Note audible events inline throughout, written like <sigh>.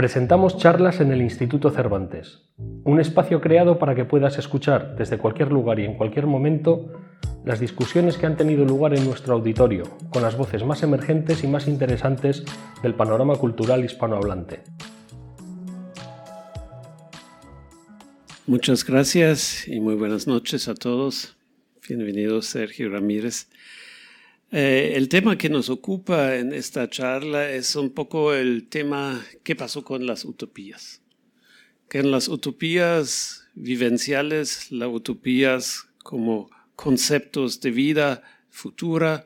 Presentamos charlas en el Instituto Cervantes, un espacio creado para que puedas escuchar desde cualquier lugar y en cualquier momento las discusiones que han tenido lugar en nuestro auditorio, con las voces más emergentes y más interesantes del panorama cultural hispanohablante. Muchas gracias y muy buenas noches a todos. Bienvenido Sergio Ramírez. Eh, el tema que nos ocupa en esta charla es un poco el tema qué pasó con las utopías. Que en las utopías vivenciales, las utopías como conceptos de vida futura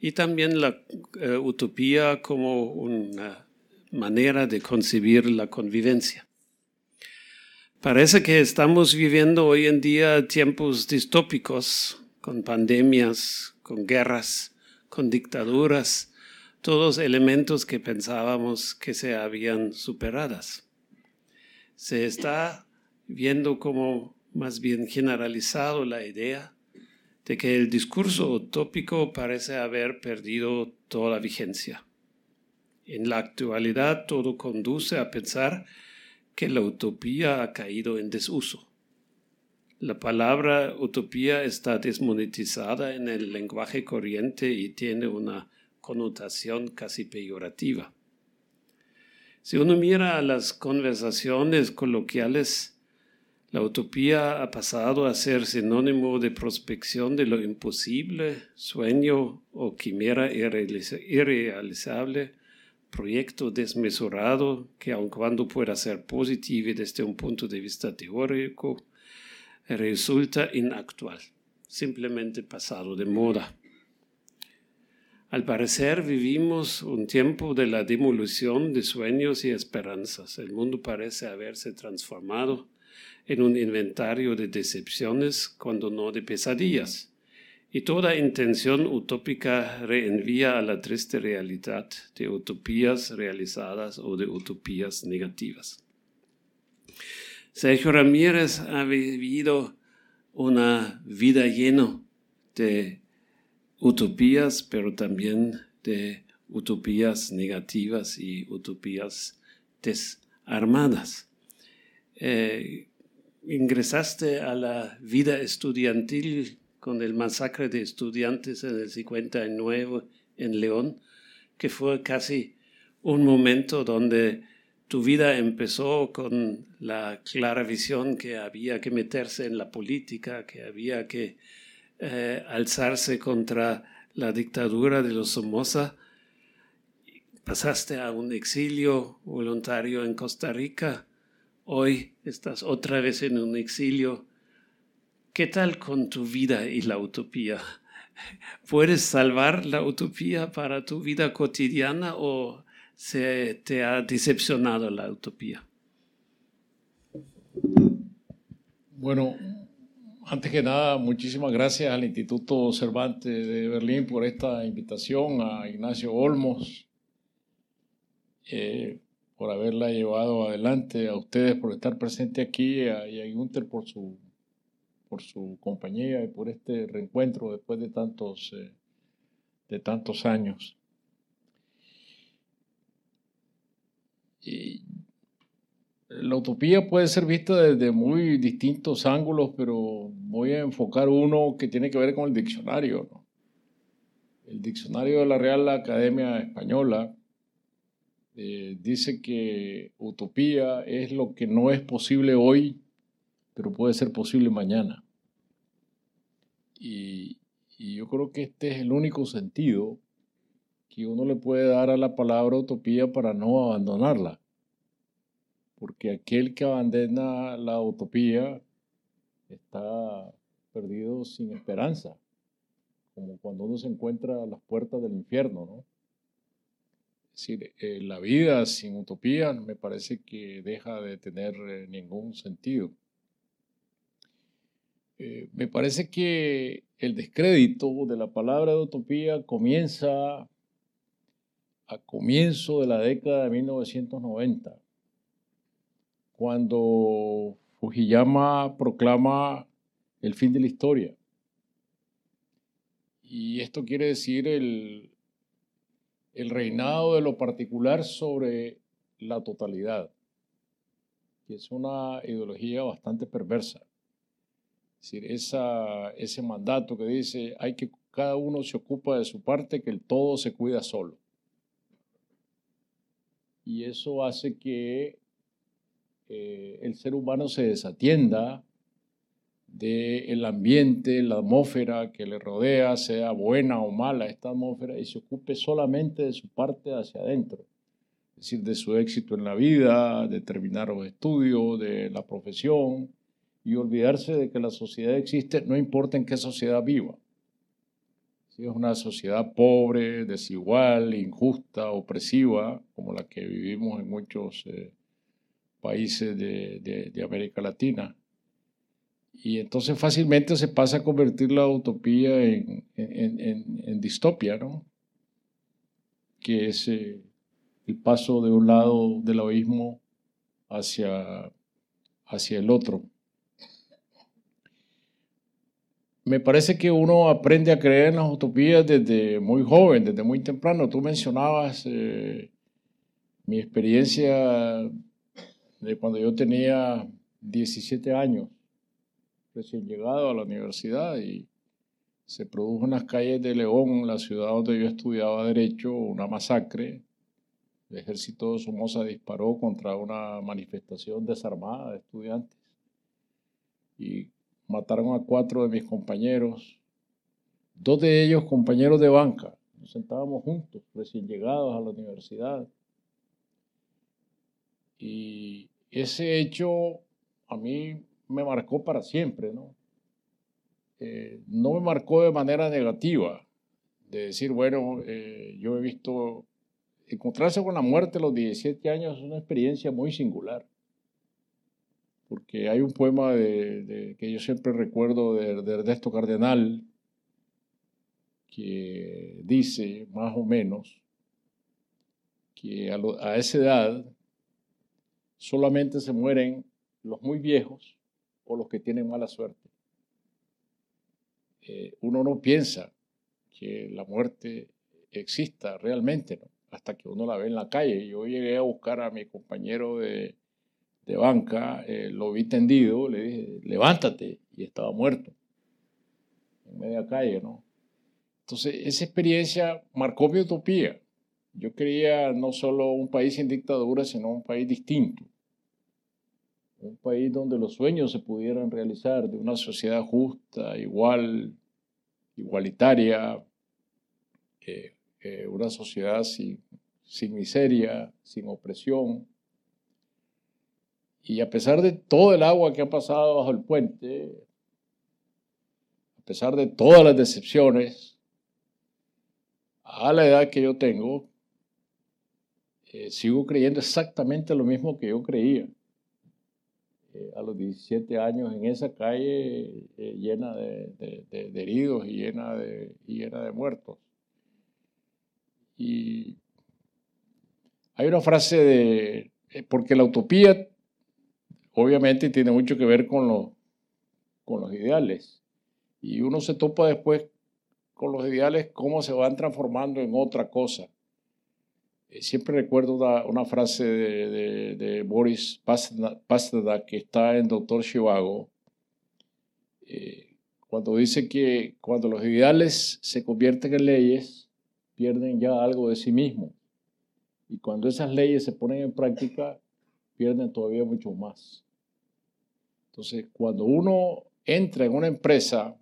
y también la eh, utopía como una manera de concebir la convivencia. Parece que estamos viviendo hoy en día tiempos distópicos, con pandemias, con guerras, con dictaduras, todos elementos que pensábamos que se habían superadas. Se está viendo como más bien generalizado la idea de que el discurso utópico parece haber perdido toda vigencia. En la actualidad todo conduce a pensar que la utopía ha caído en desuso. La palabra utopía está desmonetizada en el lenguaje corriente y tiene una connotación casi peyorativa. Si uno mira a las conversaciones coloquiales, la utopía ha pasado a ser sinónimo de prospección de lo imposible, sueño o quimera irrealizable, proyecto desmesurado que aun cuando pueda ser positivo desde un punto de vista teórico, resulta inactual, simplemente pasado de moda. Al parecer vivimos un tiempo de la demolición de sueños y esperanzas. El mundo parece haberse transformado en un inventario de decepciones cuando no de pesadillas. Y toda intención utópica reenvía a la triste realidad de utopías realizadas o de utopías negativas. Sergio Ramírez ha vivido una vida llena de utopías, pero también de utopías negativas y utopías desarmadas. Eh, ingresaste a la vida estudiantil con el masacre de estudiantes en el 59 en León, que fue casi un momento donde tu vida empezó con la clara visión que había que meterse en la política, que había que eh, alzarse contra la dictadura de los Somoza. Pasaste a un exilio voluntario en Costa Rica. Hoy estás otra vez en un exilio. ¿Qué tal con tu vida y la utopía? <laughs> ¿Puedes salvar la utopía para tu vida cotidiana o se te ha decepcionado la utopía? Bueno, antes que nada, muchísimas gracias al Instituto Cervantes de Berlín por esta invitación, a Ignacio Olmos eh, por haberla llevado adelante, a ustedes por estar presentes aquí y a Gunther por su, por su compañía y por este reencuentro después de tantos, eh, de tantos años. La utopía puede ser vista desde muy distintos ángulos, pero voy a enfocar uno que tiene que ver con el diccionario. El diccionario de la Real Academia Española eh, dice que utopía es lo que no es posible hoy, pero puede ser posible mañana. y yo creo que este es el único sentido que uno le puede dar a la palabra utopía para no abandonarla. Porque aquel que abandona la utopía está perdido sin esperanza, como cuando uno se encuentra a las puertas del infierno, ¿no? Es decir, eh, la vida sin utopía me parece que deja de tener eh, ningún sentido. Eh, me parece que el descrédito de la palabra de utopía comienza a comienzo de la década de 1990, cuando Fujiyama proclama el fin de la historia. Y esto quiere decir el, reinado de lo particular sobre la totalidad, que es una ideología bastante perversa. Es decir, ese mandato que dice hay que cada uno se ocupa de su parte, que el todo se cuida solo. Y eso hace que eh, el ser humano se desatienda del ambiente, la atmósfera que le rodea, sea buena o mala esta atmósfera, y se ocupe solamente de su parte hacia adentro, es decir, de su éxito en la vida, de terminar los estudios, de la profesión, y olvidarse de que la sociedad existe, no importa en qué sociedad viva. Es una sociedad pobre, desigual, injusta, opresiva, como la que vivimos en muchos eh, países de América Latina, y entonces fácilmente se pasa a convertir la utopía en, distopia, ¿no? Que es eh, el paso de un lado del abismo hacia, hacia el otro. Me parece que uno aprende a creer en las utopías desde muy joven, desde muy temprano. Tú mencionabas eh, mi experiencia de cuando yo tenía 17 años recién llegado a la universidad y se produjo en las calles de León, la ciudad donde yo estudiaba Derecho, una masacre. El ejército de Somoza disparó contra una manifestación desarmada de estudiantes y mataron a cuatro de mis compañeros, dos de ellos compañeros de banca. Nos sentábamos juntos, recién llegados a la universidad. Y ese hecho a mí me marcó para siempre, ¿no? Eh, no me marcó de manera negativa, de decir, bueno, eh, yo he visto, encontrarse con la muerte a los 17 años es una experiencia muy singular, porque hay un poema de, que yo siempre recuerdo de, Ernesto Cardenal, que dice más o menos que a, esa edad solamente se mueren los muy viejos o los que tienen mala suerte. Eh, uno no piensa que la muerte exista realmente, hasta que uno la ve en la calle. Yo llegué a buscar a mi compañero de, banca, eh, lo vi tendido, le dije, levántate, y estaba muerto, en media calle, ¿no? Entonces, esa experiencia marcó mi utopía. Yo quería no solo un país sin dictadura, sino un país distinto un país donde los sueños se pudieran realizar, de una sociedad justa, igual, igualitaria, una sociedad sin miseria, sin opresión. Y a pesar de todo el agua que ha pasado bajo el puente, a pesar de todas las decepciones, a la edad que yo tengo, eh, sigo creyendo exactamente lo mismo que yo creía. Eh, a los 17 años en esa calle eh, llena de, heridos y llena de, muertos. Y hay una frase de, porque la utopía obviamente tiene mucho que ver con, los con los ideales. Y uno se topa después con los ideales, cómo se van transformando en otra cosa. Eh, siempre recuerdo una, frase de, Boris Pasternak que está en Doctor Chivago, eh, cuando dice que cuando los ideales se convierten en leyes, pierden ya algo de sí mismos. Y cuando esas leyes se ponen en práctica, pierden todavía mucho más. Entonces, cuando uno entra en una empresa,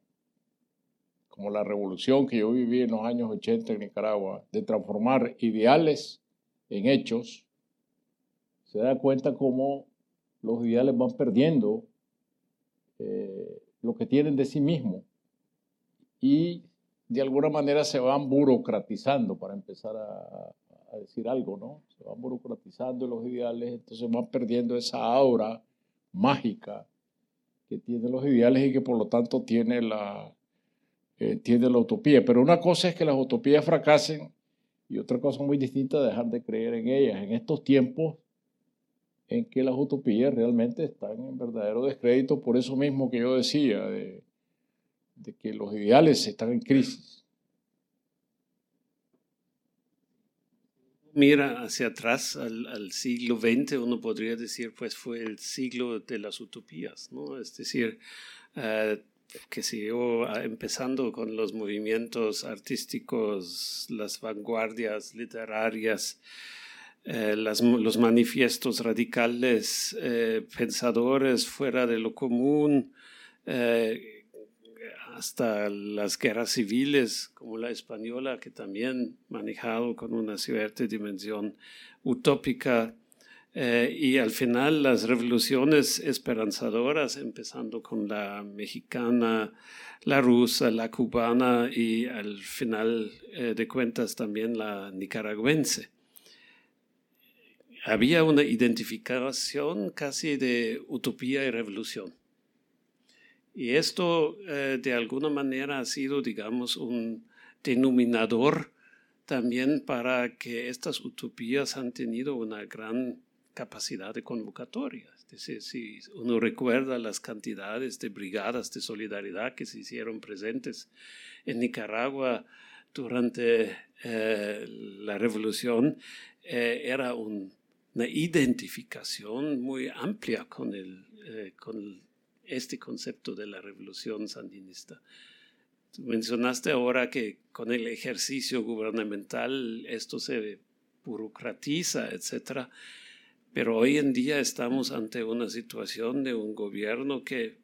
como la revolución que yo viví en los años 80 en Nicaragua, de transformar ideales en hechos, se da cuenta cómo los ideales van perdiendo eh, lo que tienen de sí mismos y de alguna manera se van burocratizando, para empezar a, decir algo, ¿no? Se van burocratizando los ideales, entonces van perdiendo esa aura mágica que tienen los ideales y que por lo tanto tiene la, eh, tiene la utopía. Pero una cosa es que las utopías fracasen y otra cosa muy distinta, dejar de creer en ellas en estos tiempos en que las utopías realmente están en verdadero descrédito, por eso mismo que yo decía, de, que los ideales están en crisis. Mira hacia atrás al, siglo XX, uno podría decir, pues fue el siglo de las utopías. Es decir, eh, que siguió ah, empezando con los movimientos artísticos, las vanguardias literarias, eh, los manifiestos radicales, eh, pensadores fuera de lo común, hasta las guerras civiles como la española, que también manejado con una cierta dimensión utópica, eh, y al final las revoluciones esperanzadoras, empezando con la mexicana, la rusa, la cubana y al final eh, de cuentas también la nicaragüense. Había una identificación casi de utopía y revolución. Y esto eh, de alguna manera ha sido, digamos, un denominador también para que estas utopías han tenido una gran capacidad de convocatoria. Es decir, si uno recuerda las cantidades de brigadas de solidaridad que se hicieron presentes en Nicaragua durante eh, la revolución, eh, era una identificación muy amplia con el, con este concepto de la revolución sandinista. mencionaste ahora que con el ejercicio gubernamental esto se burocratiza, etc. Pero hoy en día estamos ante una situación de un gobierno que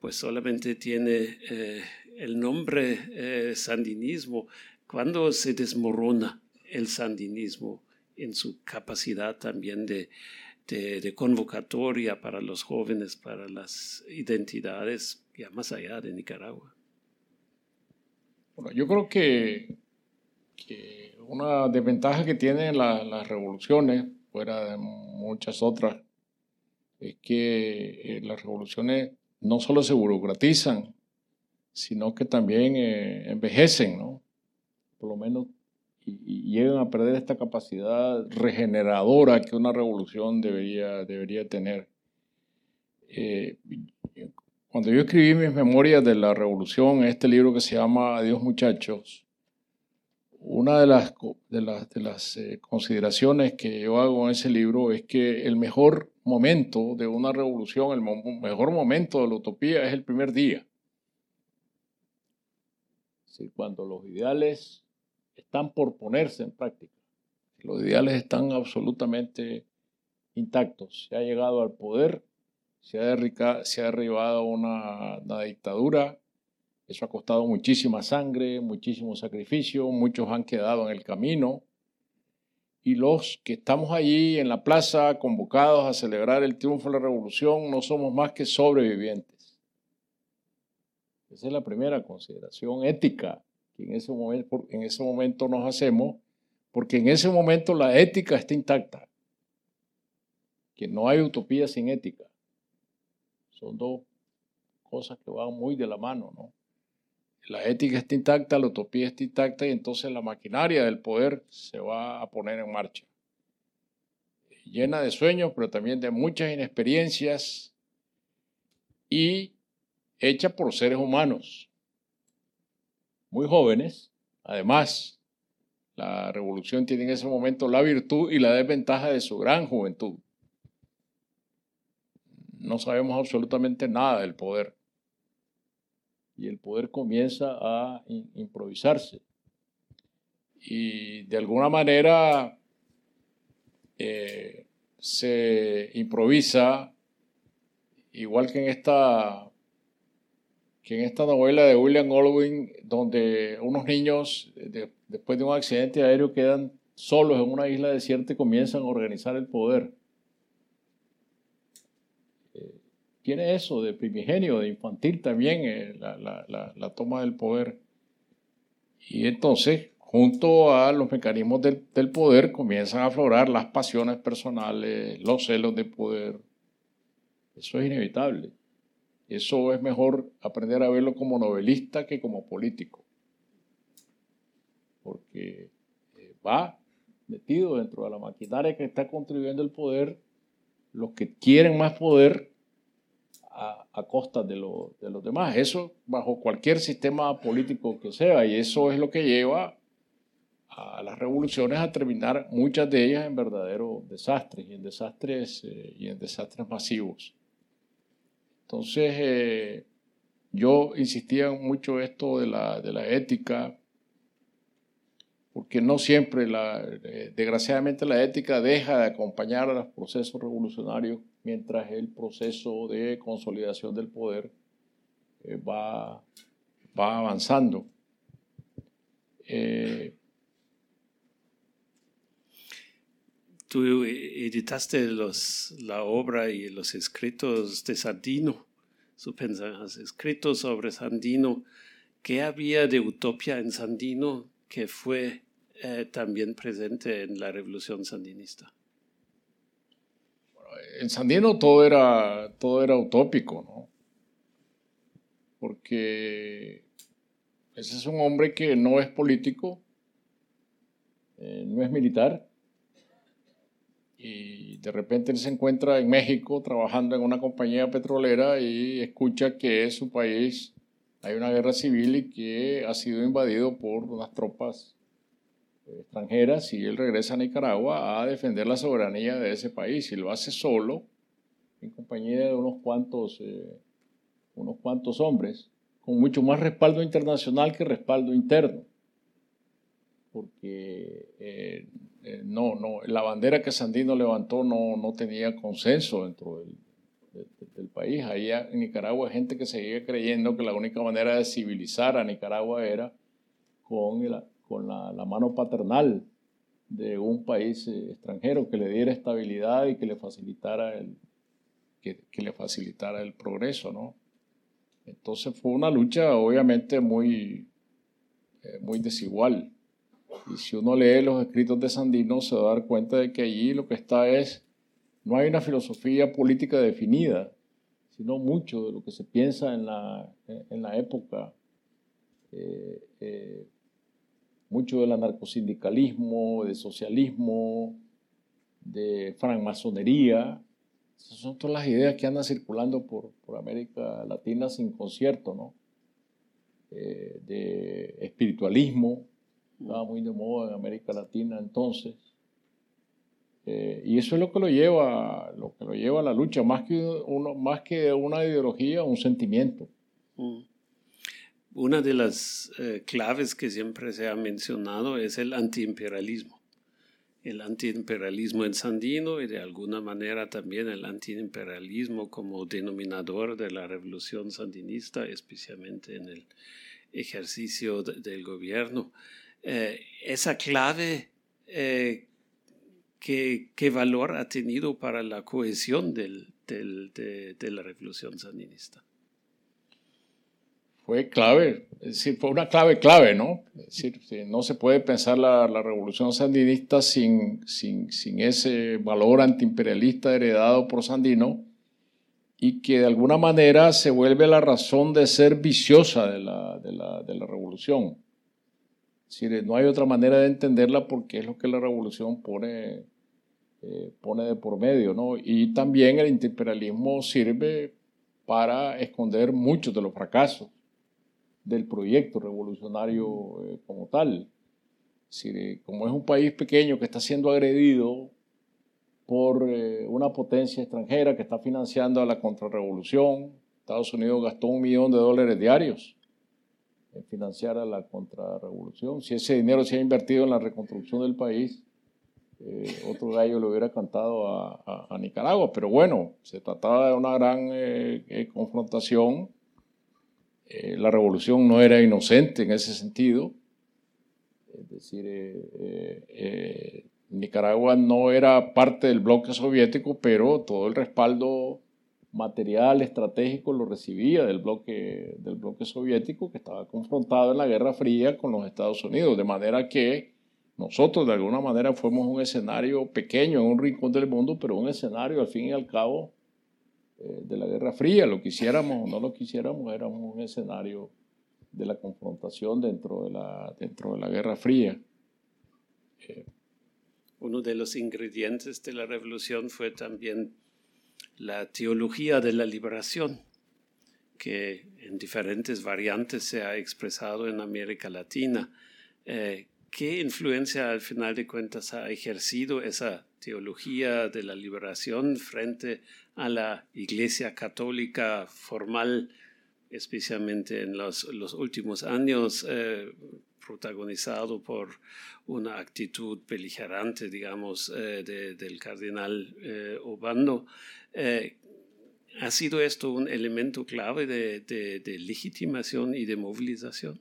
pues solamente tiene eh, el nombre eh, sandinismo. ¿Cuándo se desmorona el sandinismo en su capacidad también de de, convocatoria para los jóvenes, para las identidades ya más allá de Nicaragua? Bueno, yo creo que, una desventaja que tienen las revoluciones, fuera de muchas otras, es que eh, las revoluciones no solo se burocratizan, sino que también eh, envejecen, ¿no? Por lo menos y, llegan a perder esta capacidad regeneradora que una revolución debería, debería tener. Eh, cuando yo escribí mis memorias de la revolución, este libro que se llama Adiós muchachos, una de las, de las, eh, consideraciones que yo hago en ese libro es que el mejor momento de una revolución, el mejor momento de la utopía es el primer día. cuando los ideales están por ponerse en práctica. Los ideales están absolutamente intactos. Se ha llegado al poder, se ha, se ha derribado una, una dictadura, eso ha costado muchísima sangre, muchísimo sacrificio, muchos han quedado en el camino. Y los que estamos allí en la plaza convocados a celebrar el triunfo de la revolución no somos más que sobrevivientes. Esa es la primera consideración ética en ese momento, en ese momento nos hacemos, porque en ese momento la ética está intacta. Que no hay utopía sin ética. Son dos cosas que van muy de la mano, ¿no? La ética está intacta, la utopía está intacta y entonces la maquinaria del poder se va a poner en marcha. Llena de sueños, pero también de muchas inexperiencias y hecha por seres humanos muy jóvenes. Además, la revolución tiene en ese momento la virtud y la desventaja de su gran juventud. No sabemos absolutamente nada del poder. Y el poder comienza a improvisarse. Y de alguna manera eh, se improvisa, igual que en esta que en esta novela de William Goldwyn, donde unos niños, después de un accidente aéreo, quedan solos en una isla desierta y comienzan a organizar el poder. Eh, tiene eso de primigenio, de infantil también, eh, la, toma del poder. Y entonces, junto a los mecanismos del, del poder, comienzan a aflorar las pasiones personales, los celos de poder. Eso es inevitable. Eso es mejor aprender a verlo como novelista que como político. Porque eh, va metido dentro de la maquinaria que está contribuyendo el poder, los que quieren más poder a, costa de, de los demás. Eso bajo cualquier sistema político que sea. Y eso es lo que lleva a las revoluciones a terminar muchas de ellas en verdaderos desastres y en desastres, eh, y en desastres masivos. Entonces, eh, yo insistía mucho esto de la, de la ética, porque no siempre, la, eh, desgraciadamente, la ética deja de acompañar a los procesos revolucionarios mientras el proceso de consolidación del poder va, va avanzando. Tú editaste los, la obra y los escritos de Sandino, has escrito sobre Sandino. ¿Qué había de utopía en Sandino que fue eh, también presente en la revolución sandinista? en Sandino todo era, todo era utópico, ¿no? Porque ese es un hombre que no es político, eh, no es militar, y de repente él se encuentra en México trabajando en una compañía petrolera y escucha que en su país. Hay una guerra civil y que ha sido invadido por unas tropas eh, extranjeras y él regresa a Nicaragua a defender la soberanía de ese país y lo hace solo en compañía de unos cuantos, eh, unos cuantos hombres con mucho más respaldo internacional que respaldo interno porque eh, eh, no, no, la bandera que Sandino levantó no, no tenía consenso dentro del, país. Ahí en Nicaragua hay gente que seguía creyendo que la única manera de civilizar a Nicaragua era con, con la, la, mano paternal de un país eh, extranjero que le diera estabilidad y que le facilitara el, que, que le facilitara el progreso, ¿no? Entonces fue una lucha obviamente muy, muy desigual. Y si uno lee los escritos de Sandino, se va a dar cuenta de que allí lo que está es, no hay una filosofía política definida, sino mucho de lo que se piensa en la, en la época, eh, eh, mucho del anarcosindicalismo, de socialismo, de francmasonería. Esas son todas las ideas que andan circulando por, por América Latina sin concierto, ¿no? Eh, de espiritualismo, estaba muy de moda en América Latina entonces. Eh, y eso es lo que lo lleva, lo que lo lleva a la lucha, más que, uno, más que una ideología, un sentimiento. Mm. Una de las eh, claves que siempre se ha mencionado es el antiimperialismo. El antiimperialismo en Sandino y de alguna manera también el antiimperialismo como denominador de la revolución sandinista, especialmente en el ejercicio del gobierno. Eh, esa clave, eh, ¿qué, valor ha tenido para la cohesión de, la revolución sandinista? Fue clave, es decir, fue una clave clave, ¿no? Es decir, no se puede pensar la, la revolución sandinista sin, sin, sin, ese valor antiimperialista heredado por Sandino y que de alguna manera se vuelve la razón de ser viciosa de la, de la, de la revolución no hay otra manera de entenderla porque es lo que la revolución pone, eh, pone de por medio. Y también el imperialismo sirve para esconder muchos de los fracasos del proyecto revolucionario eh, como tal. como es un país pequeño que está siendo agredido por eh, una potencia extranjera que está financiando a la contrarrevolución, Estados Unidos gastó un millón de dólares diarios financiar a la contrarrevolución. Si ese dinero se ha invertido en la reconstrucción del país, eh, otro gallo le hubiera cantado a, Nicaragua. Pero bueno, se trataba de una gran eh, eh, confrontación. la revolución no era inocente en ese sentido. Es decir, Nicaragua no era parte del bloque soviético, pero todo el respaldo material estratégico lo recibía del bloque, del bloque soviético que estaba confrontado en la Guerra Fría con los Estados Unidos, de manera que nosotros de alguna manera fuimos un escenario pequeño en un rincón del mundo, pero un escenario al fin y al cabo eh, de la Guerra Fría. Lo quisiéramos o no lo quisiéramos, éramos un escenario de la confrontación dentro de la, dentro de la Guerra Fría. Eh, Uno de los ingredientes de la revolución fue también la teología de la liberación, que en diferentes variantes se ha expresado en América Latina. Eh, ¿Qué influencia al final de cuentas ha ejercido esa teología de la liberación frente a la Iglesia Católica formal, especialmente en los, últimos años, eh, protagonizado por una actitud beligerante, digamos, eh, del cardenal eh, Obando? ¿Ha sido esto un elemento clave de, de legitimación y de movilización?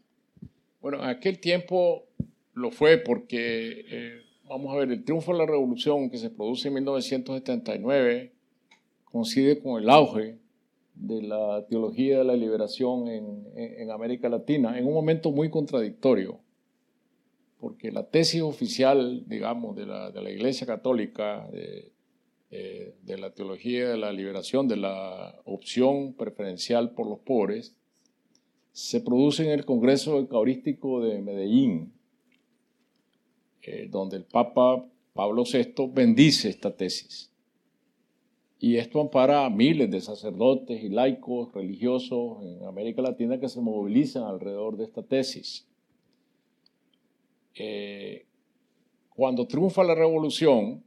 Bueno, en aquel tiempo lo fue porque, eh, vamos a ver, el triunfo de la revolución que se produce en 1979 coincide con el auge de la teología de la liberación en, América Latina, en un momento muy contradictorio, porque la tesis oficial, digamos, de la, Iglesia Católica, de, eh, de la teología de la liberación, de la opción preferencial por los pobres, se produce en el Congreso Eucarístico de Medellín, eh, donde el Papa Pablo VI bendice esta tesis. Y esto ampara a miles de sacerdotes y laicos religiosos en América Latina que se movilizan alrededor de esta tesis. Eh, cuando triunfa la revolución,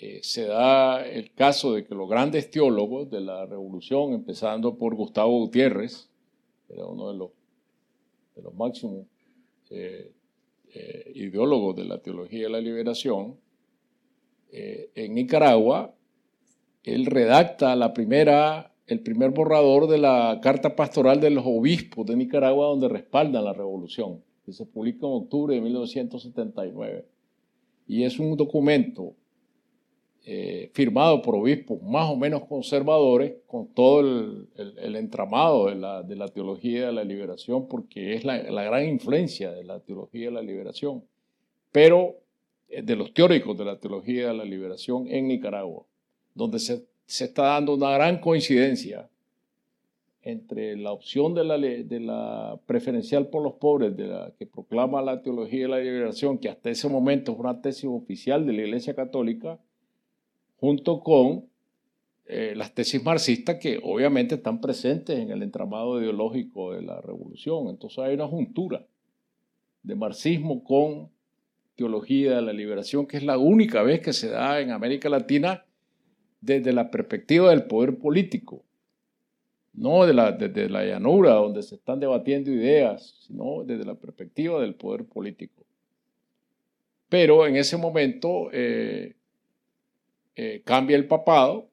eh, se da el caso de que los grandes teólogos de la revolución, empezando por Gustavo Gutiérrez, era uno de los, de los máximos eh, ideólogos de la teología de la liberación, en Nicaragua, él redacta la primera, el primer borrador de la carta pastoral de los obispos de Nicaragua donde respaldan la revolución, que se publica en octubre de 1979. Y es un documento eh, firmado por obispos más o menos conservadores, con todo el, entramado de la, teología de la liberación, porque es la, gran influencia de la teología de la liberación, pero eh, de los teóricos de la teología de la liberación en Nicaragua, donde se, se está dando una gran coincidencia entre la opción de la, de la preferencial por los pobres, de la que proclama la teología de la liberación, que hasta ese momento es una tesis oficial de la Iglesia Católica, junto con eh, las tesis marxistas que obviamente están presentes en el entramado ideológico de la revolución. Entonces hay una juntura de marxismo con teología de la liberación, que es la única vez que se da en América Latina desde la perspectiva del poder político, no de la, desde la llanura donde se están debatiendo ideas, sino desde la perspectiva del poder político. Pero en ese momento eh, eh, cambia el papado,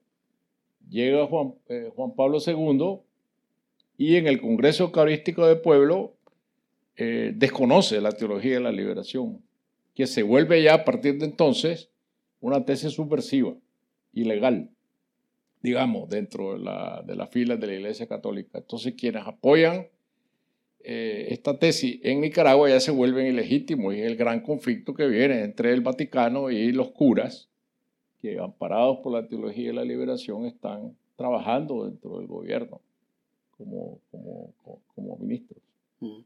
llega Juan, eh, Juan, Pablo II y en el Congreso Eucarístico del Pueblo desconoce la teología de la liberación, que se vuelve ya a partir de entonces una tesis subversiva, ilegal, digamos, dentro de, la, de las filas de la Iglesia Católica. Entonces quienes apoyan esta tesis en Nicaragua ya se vuelven ilegítimos y es el gran conflicto que viene entre el Vaticano y los curas que amparados por la teología de la liberación están trabajando dentro del gobierno como, ministros. Mm.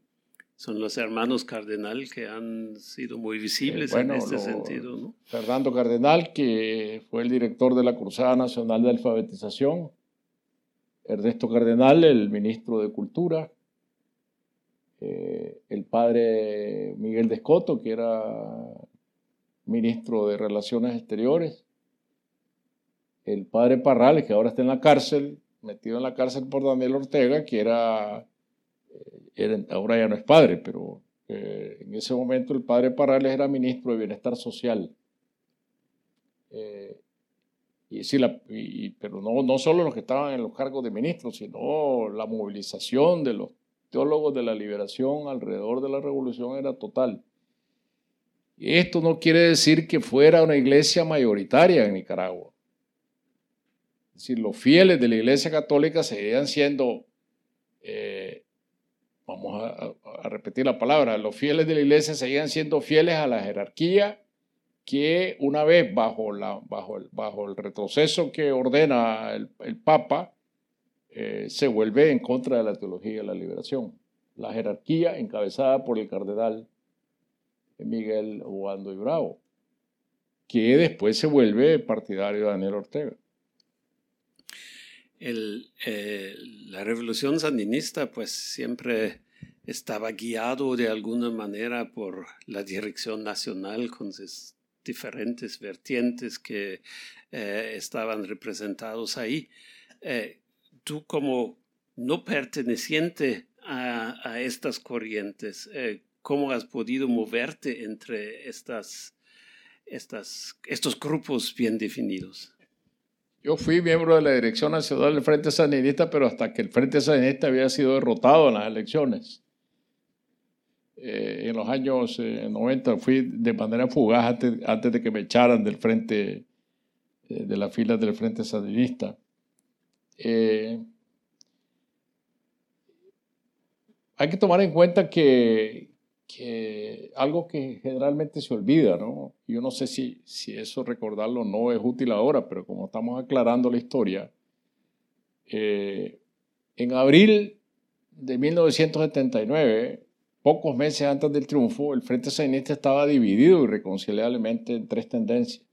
Son los hermanos Cardenal que han sido muy visibles eh, en este sentido. ¿no? Fernando Cardenal, que fue el director de la Cruzada Nacional de Alfabetización. Ernesto Cardenal, el ministro de Cultura. Eh, el padre Miguel Descoto, que era ministro de Relaciones Exteriores el padre Parrales, que ahora está en la cárcel, metido en la cárcel por Daniel Ortega, que era, ahora ya no es padre, pero eh, en ese momento el padre Parrales era ministro de Bienestar Social. Eh, y sí, pero no, no solo los que estaban en los cargos de ministros, sino la movilización de los teólogos de la liberación alrededor de la revolución era total. Y esto no quiere decir que fuera una iglesia mayoritaria en Nicaragua. Es decir, los fieles de la Iglesia Católica seguían siendo, eh, vamos a, repetir la palabra, los fieles de la Iglesia seguían siendo fieles a la jerarquía que una vez bajo, el retroceso que ordena el, Papa, eh, se vuelve en contra de la teología de la liberación. La jerarquía encabezada por el cardenal Miguel Obando y Bravo, que después se vuelve partidario de Daniel Ortega. El, eh, la revolución sandinista pues siempre estaba guiado de alguna manera por la dirección nacional con sus diferentes vertientes que eh, estaban representados ahí. Eh, tú como no perteneciente a, estas corrientes, eh, ¿cómo has podido moverte entre estas, estas, estos grupos bien definidos? Yo fui miembro de la Dirección Nacional del Frente Sandinista, pero hasta que el Frente Sandinista había sido derrotado en las elecciones. Eh, en los años 90 eh, fui de manera fugaz antes, de que me echaran del frente, eh, de las filas del Frente Sandinista. hay que tomar en cuenta que, que, algo que generalmente se olvida, ¿no? Yo no sé si, si eso recordarlo no es útil ahora, pero como estamos aclarando la historia, en abril de 1979, Pocos meses antes del triunfo, el Frente Sandinista estaba dividido irreconciliablemente en tres tendencias,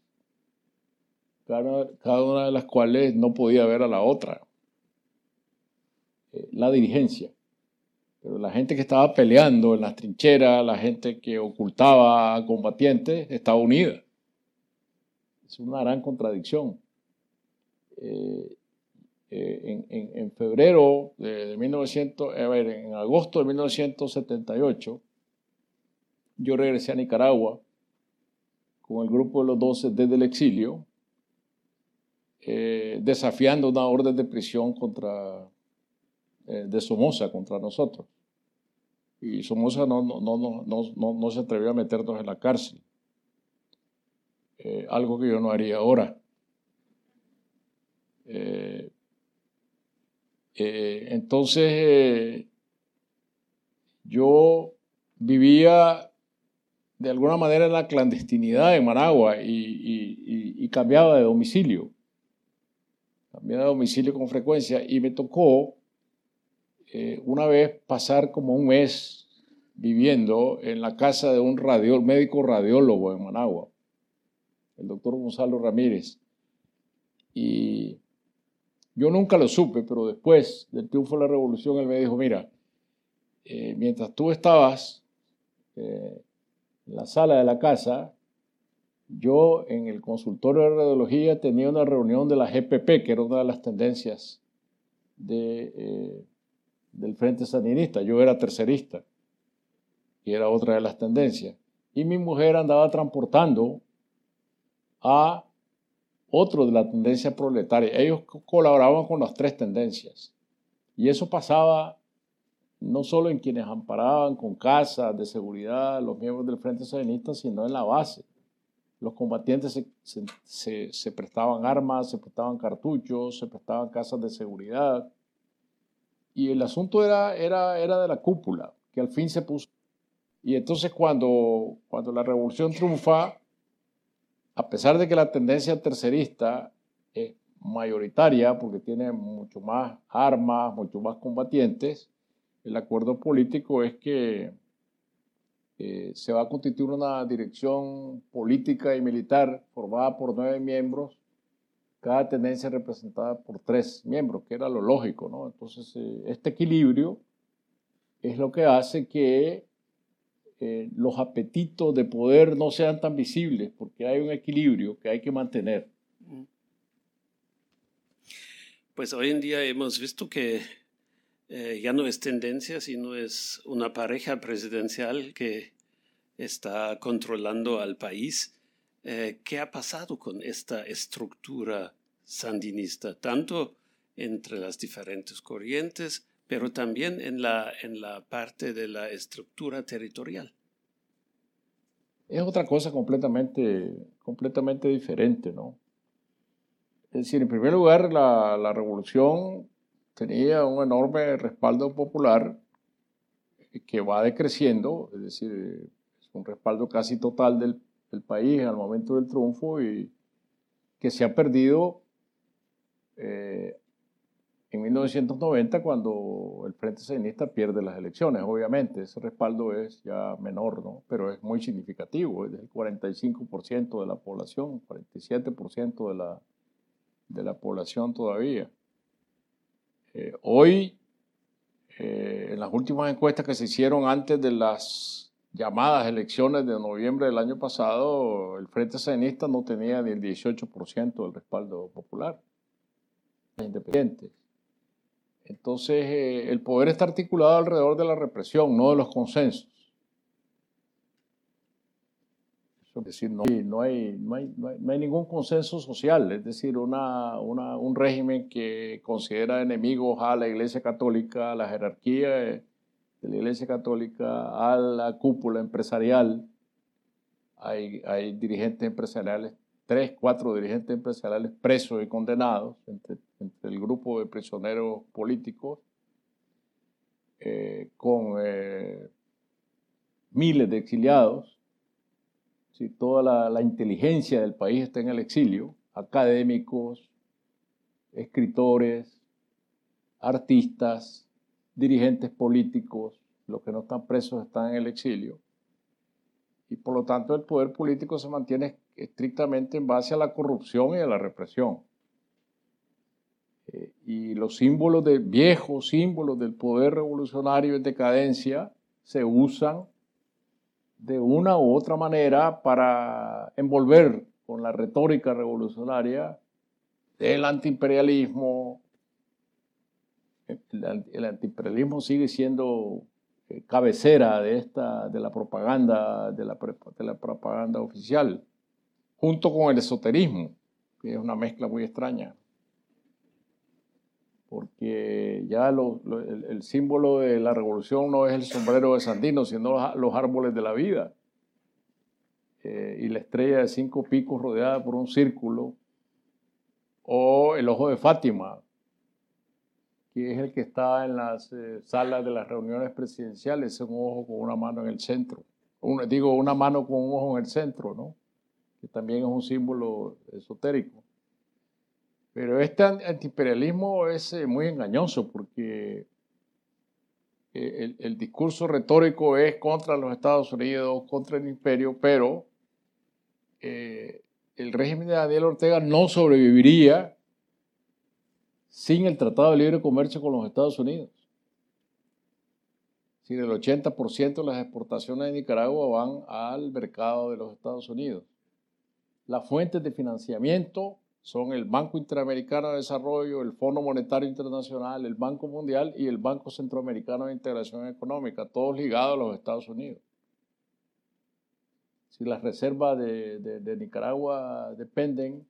cada, una de las cuales no podía ver a la otra. Eh, la dirigencia. Pero la gente que estaba peleando en las trincheras, la gente que ocultaba a combatientes, estaba unida. Es una gran contradicción. Eh, eh, en, febrero de, 1900, a ver, en agosto de 1978, yo regresé a Nicaragua con el grupo de los 12 desde el exilio, eh, desafiando una orden de prisión contra, eh, de Somoza contra nosotros. Y Somoza no, no, no, no, no se atrevió a meternos en la cárcel, algo que yo no haría ahora. Eh, entonces, eh, yo vivía de alguna manera en la clandestinidad en Managua y, cambiaba de domicilio. Cambiaba de domicilio con frecuencia y me tocó eh, una vez pasar como un mes viviendo en la casa de un médico radiólogo en Managua, el doctor Gonzalo Ramírez. Y yo nunca lo supe, pero después del triunfo de la revolución, él me dijo, mira, eh, mientras tú estabas eh, en la sala de la casa, yo en el consultorio de radiología tenía una reunión de la GPP, que era una de las tendencias de, del Frente Sandinista. Yo era tercerista y era otra de las tendencias. Y mi mujer andaba transportando a otro de la tendencia proletaria. Ellos colaboraban con las tres tendencias. Y eso pasaba no solo en quienes amparaban con casas de seguridad, los miembros del Frente Sandinista, sino en la base. Los combatientes se, prestaban armas, se prestaban cartuchos, se prestaban casas de seguridad. Y el asunto era, era, era de la cúpula, que al fin se puso. Y entonces cuando, cuando la revolución triunfa, a pesar de que la tendencia tercerista es mayoritaria porque tiene mucho más armas, mucho más combatientes, el acuerdo político es que eh, se va a constituir una dirección política y militar formada por nueve miembros, cada tendencia representada por tres miembros, que era lo lógico, ¿no? Entonces, eh, este equilibrio es lo que hace que eh, los apetitos de poder no sean tan visibles, porque hay un equilibrio que hay que mantener. Pues hoy en día hemos visto que eh, ya no es tendencia, sino es una pareja presidencial que está controlando al país. Eh, ¿Qué ha pasado con esta estructura sandinista, tanto entre las diferentes corrientes pero también en la, en la parte de la estructura territorial. Es otra cosa completamente, completamente diferente, ¿no? Es decir, en primer lugar, la, la revolución tenía un enorme respaldo popular que va decreciendo, es decir, es un respaldo casi total del, del país al momento del triunfo y que se ha perdido eh, en 1990 cuando el Frente Sandinista pierde las elecciones. Obviamente, ese respaldo es ya menor, ¿no? pero es muy significativo, es del 45% de la población, 47% de la, de la población todavía. Eh, hoy, eh, en las últimas encuestas que se hicieron antes de las llamadas elecciones de noviembre del año pasado, el Frente Sandinista no tenía ni el 18% del respaldo popular, independientes. Entonces, eh, el poder está articulado alrededor de la represión, no de los consensos. Es decir, no hay, no hay, no hay, no hay ningún consenso social, es decir, una, una, un régimen que considera enemigos a la Iglesia Católica, a la jerarquía de la Iglesia Católica, a la cúpula empresarial. Hay, hay dirigentes empresariales, tres, cuatro dirigentes empresariales presos y condenados entre, entre el grupo de prisioneros políticos, eh, con eh, miles de exiliados si toda la, inteligencia del país está en el exilio, académicos, escritores, artistas, dirigentes políticos, los que no están presos están en el exilio. Y por lo tanto el poder político se mantiene estrictamente en base a la corrupción y a la represión. Eh, y los símbolos de viejos símbolos del poder revolucionario en decadencia se usan de una u otra manera para envolver con la retórica revolucionaria del antiimperialismo. El, antiimperialismo sigue siendo eh, cabecera de esta de la propaganda de la propaganda oficial junto con el esoterismo que es una mezcla muy extraña porque ya el, símbolo de la revolución no es el sombrero de Sandino, sino los, árboles de la vida. Eh, y la estrella de cinco picos rodeada por un círculo, o el ojo de Fátima, que es el que está en las eh, salas de las reuniones presidenciales, es un ojo con una mano en el centro. digo, una mano con un ojo en el centro, ¿no? que también es un símbolo esotérico. Pero este antiimperialismo es eh, muy engañoso porque eh, el, discurso retórico es contra los Estados Unidos, contra el imperio, pero eh, el régimen de Daniel Ortega no sobreviviría sin el Tratado de Libre Comercio con los Estados Unidos. Si el 80% de las exportaciones de Nicaragua van al mercado de los Estados Unidos. Las fuentes de financiamiento son el Banco Interamericano de Desarrollo, el Fondo Monetario Internacional, el Banco Mundial y el Banco Centroamericano de Integración Económica, todos ligados a los Estados Unidos. Si las reservas de, Nicaragua dependen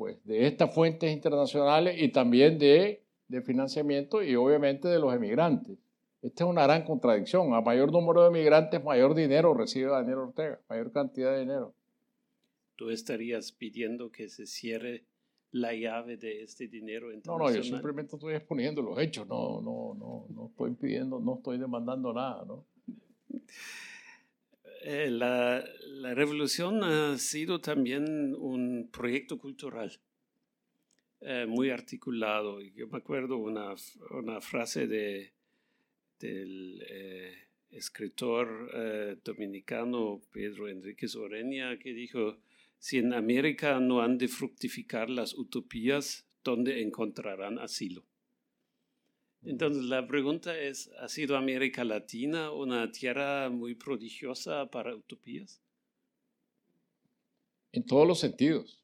pues, de estas fuentes internacionales y también de, de financiamiento y obviamente de los emigrantes. Esta es una gran contradicción. A mayor número de emigrantes, mayor dinero recibe Daniel Ortega, mayor cantidad de dinero tú estarías pidiendo que se cierre la llave de este dinero No, no, yo simplemente estoy exponiendo los hechos, no, no, no, no estoy pidiendo, no estoy demandando nada, ¿no? Eh, la, revolución ha sido también un proyecto cultural eh, muy articulado. Yo me acuerdo una, una frase de, del eh, escritor dominicano Pedro Enríquez Oreña que dijo, si en América no han de fructificar las utopías, ¿dónde encontrarán asilo? Entonces la pregunta es, ¿ha sido América Latina una tierra muy prodigiosa para utopías? En todos los sentidos.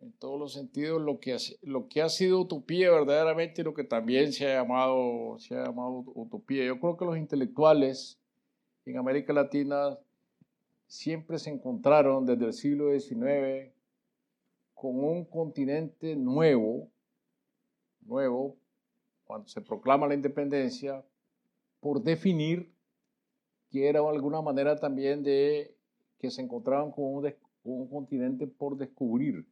En todos los sentidos, lo que, ha, lo que ha sido utopía verdaderamente y lo que también se ha, llamado, se ha llamado utopía. Yo creo que los intelectuales en América Latina siempre se encontraron desde el siglo XIX con un continente nuevo, nuevo, cuando se proclama la independencia, por definir que era alguna manera también de que se encontraban con un, un continente por descubrir.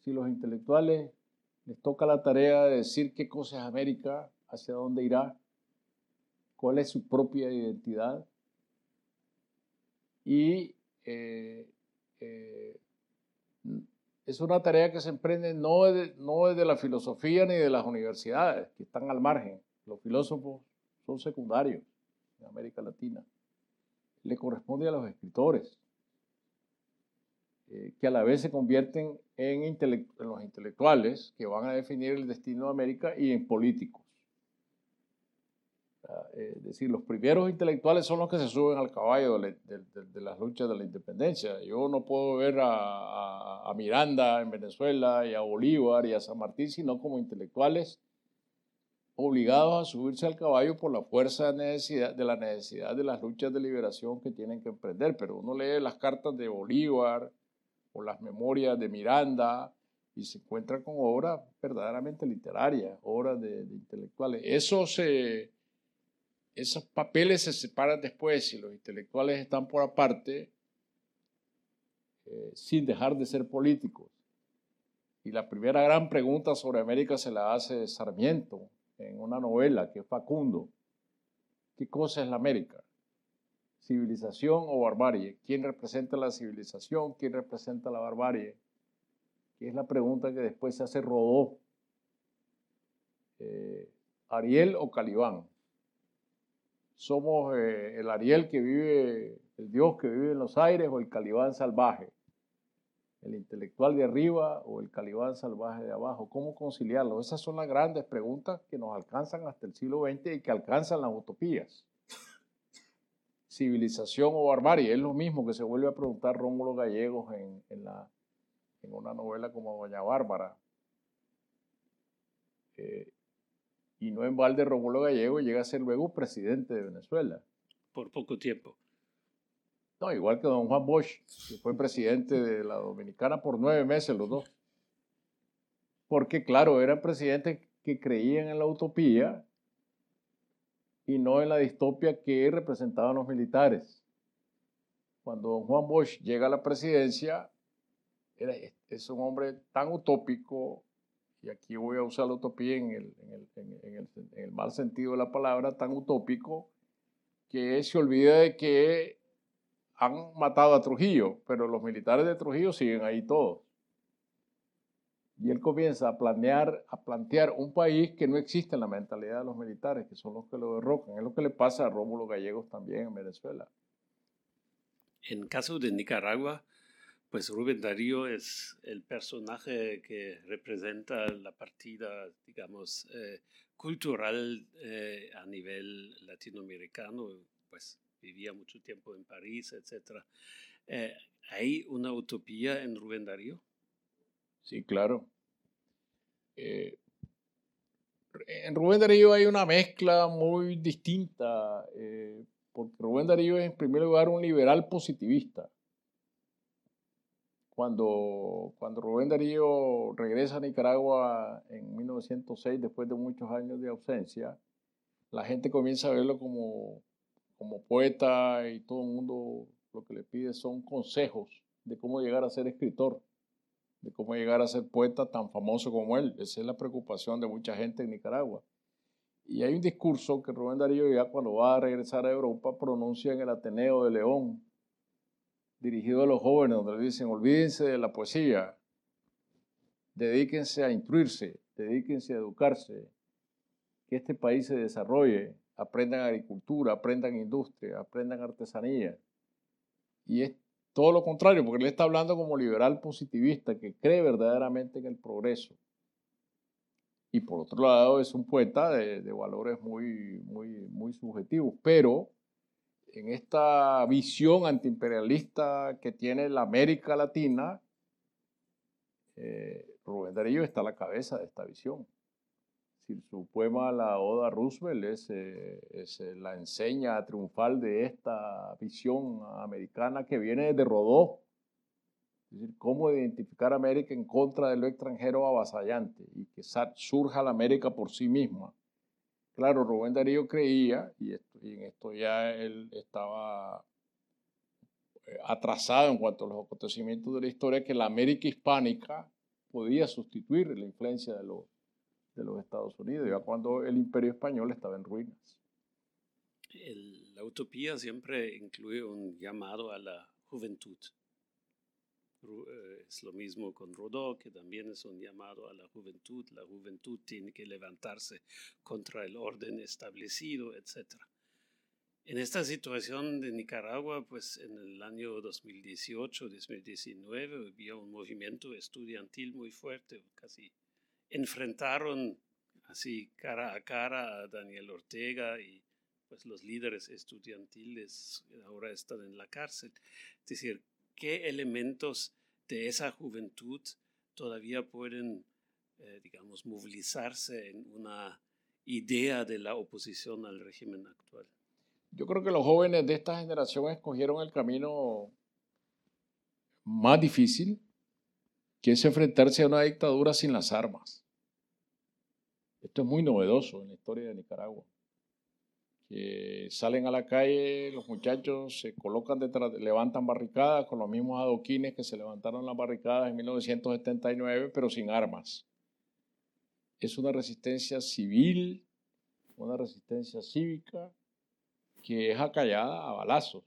Si los intelectuales les toca la tarea de decir qué cosa es América, hacia dónde irá, cuál es su propia identidad, y eh, eh, es una tarea que se emprende no desde, no la filosofía ni de las universidades, que están al margen. Los filósofos son secundarios en América Latina. Le corresponde a los escritores, eh, que a la vez se convierten en, en, los intelectuales que van a definir el destino de América y en políticos. Eh, es decir, los primeros intelectuales son los que se suben al caballo de, las luchas de la independencia. Yo no puedo ver a, Miranda en Venezuela y a Bolívar y a San Martín, sino como intelectuales obligados a subirse al caballo por la fuerza de, necesidad, de la necesidad de las luchas de liberación que tienen que emprender. Pero uno lee las cartas de Bolívar o las memorias de Miranda y se encuentra con obras verdaderamente literarias, obras de, intelectuales. Esos, esos papeles se separan después y los intelectuales están por aparte eh, sin dejar de ser políticos. Y la primera gran pregunta sobre América se la hace Sarmiento en una novela que es Facundo. ¿Qué cosa es la América? ¿Civilización o barbarie? ¿Quién representa la civilización? ¿Quién representa la barbarie? que es la pregunta que después se hace Rodó. Eh, ¿Ariel o Calibán? ¿Somos eh, el Ariel que vive, el Dios que vive en los aires o el Calibán salvaje? ¿El intelectual de arriba o el Calibán salvaje de abajo? ¿Cómo conciliarlo? Esas son las grandes preguntas que nos alcanzan hasta el siglo XX y que alcanzan las utopías. <laughs> Civilización o barbarie, es lo mismo que se vuelve a preguntar Rómulo Gallegos en la en una novela como Doña Bárbara. Eh, y no en balde Romulo Gallego llega a ser luego presidente de Venezuela. Por poco tiempo. No, igual que don Juan Bosch, que fue presidente de la Dominicana por nueve meses los dos. Porque claro, eran presidentes que creían en la utopía y no en la distopia que representaban los militares. Cuando don Juan Bosch llega a la presidencia, es un hombre tan utópico, y aquí voy a usar la utopía en el, en el, mal sentido de la palabra, tan utópico, que se olvida de que han matado a Trujillo, pero los militares de Trujillo siguen ahí todos. Y él comienza a planear, a plantear un país que no existe en la mentalidad de los militares, que son los que lo derrocan. Es lo que le pasa a Rómulo Gallegos también en Venezuela. En caso de Nicaragua, pues Rubén Darío es el personaje que representa la partida, digamos, eh, cultural eh, a nivel latinoamericano, pues vivía mucho tiempo en París, etc. Eh, ¿Hay una utopía en Rubén Darío? Sí, claro. en Rubén Darío hay una mezcla muy distinta, porque Rubén Darío es en primer lugar un liberal positivista cuando, cuando Rubén Darío regresa a Nicaragua en 1906, después de muchos años de ausencia, la gente comienza a verlo como, como poeta y todo el mundo lo que le pide son consejos de cómo llegar a ser escritor, de cómo llegar a ser poeta tan famoso como él. Esa es la preocupación de mucha gente en Nicaragua. Y hay un discurso que Rubén Darío ya cuando va a regresar a Europa pronuncia en el Ateneo de León, dirigido a los jóvenes, donde le dicen, olvídense de la poesía, dedíquense a instruirse, dedíquense a educarse, que este país se desarrolle, aprendan agricultura, aprendan industria, aprendan artesanía. Y es todo lo contrario, porque él está hablando como liberal positivista, que cree verdaderamente en el progreso. Y por otro lado es un poeta de, de valores muy, muy, muy subjetivos, pero en esta visión antiimperialista que tiene la América Latina, eh, Rubén Darío está a la cabeza de esta visión. Si su poema La Oda Roosevelt es, eh, eh, la enseña triunfal de esta visión americana que viene de Rodó. Es decir, cómo identificar a América en contra de lo extranjero avasallante y que surja la América por sí misma. Claro, Rubén Darío creía, y, en esto ya él estaba eh, atrasado en cuanto a los acontecimientos de la historia, que la América hispánica podía sustituir la influencia de los, de los Estados Unidos, ya cuando el imperio español estaba en ruinas. la utopía siempre incluye un llamado a la juventud. Eh, es lo mismo con Rodó, que también es un llamado a la juventud. La juventud tiene que levantarse contra el orden establecido, etc. En esta situación de Nicaragua, pues en el año 2018-2019 había un movimiento estudiantil muy fuerte, casi enfrentaron así cara a cara a Daniel Ortega y pues los líderes estudiantiles ahora están en la cárcel. Es decir, ¿qué elementos de esa juventud todavía pueden, eh, digamos, movilizarse en una idea de la oposición al régimen actual? Yo creo que los jóvenes de esta generación escogieron el camino más difícil, que es enfrentarse a una dictadura sin las armas. Esto es muy novedoso en la historia de Nicaragua. Que salen a la calle, los muchachos se colocan detrás, levantan barricadas con los mismos adoquines que se levantaron las barricadas en 1979, pero sin armas. Es una resistencia civil, una resistencia cívica que es acallada a balazos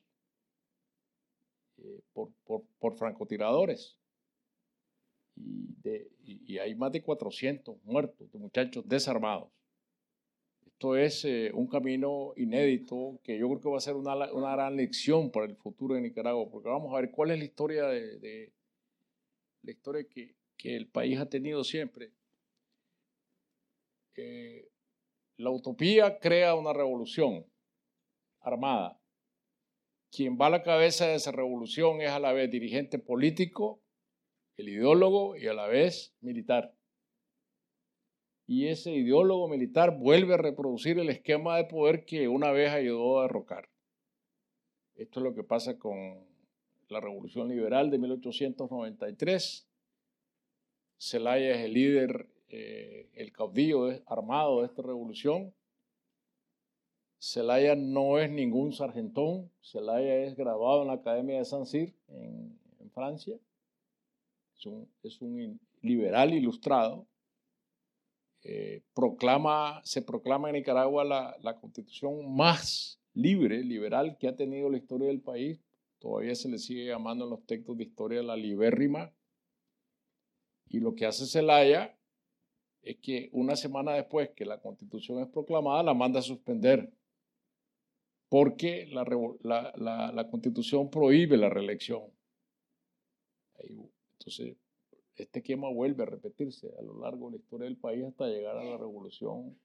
eh, por, francotiradores. Y, y, hay más de 400 muertos de muchachos desarmados. Esto es eh, un camino inédito que yo creo que va a ser una, gran lección para el futuro de Nicaragua, porque vamos a ver cuál es la historia de, la historia que, que, el país ha tenido siempre. Eh, la utopía crea una revolución armada. Quien va a la cabeza de esa revolución es a la vez dirigente político, el ideólogo y a la vez militar. Y ese ideólogo militar vuelve a reproducir el esquema de poder que una vez ayudó a derrocar. Esto es lo que pasa con la Revolución Liberal de 1893. Zelaya es el líder, eh, el caudillo armado de esta revolución. Celaya no es ningún sargentón, Celaya es grabado en la Academia de San Cyr en, Francia. Es un, liberal ilustrado. Eh, proclama, se proclama en Nicaragua la, la, constitución más libre, liberal que ha tenido la historia del país. Todavía se le sigue llamando en los textos de historia la libérrima. Y lo que hace Celaya es que una semana después que la constitución es proclamada, la manda a suspender porque la, constitución prohíbe la reelección. Entonces, este esquema vuelve a repetirse a lo largo de la historia del país hasta llegar a la revolución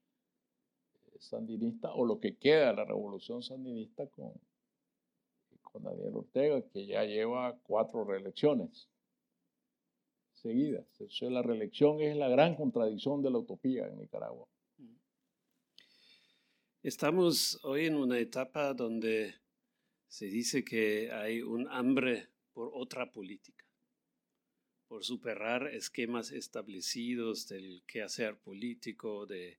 eh, sandinista o lo que queda de la revolución sandinista con, con Daniel Ortega, que ya lleva cuatro reelecciones seguidas. la reelección es la gran contradicción de la utopía en Nicaragua. Estamos hoy en una etapa donde se dice que hay un hambre por otra política, por superar esquemas establecidos del quehacer político, de,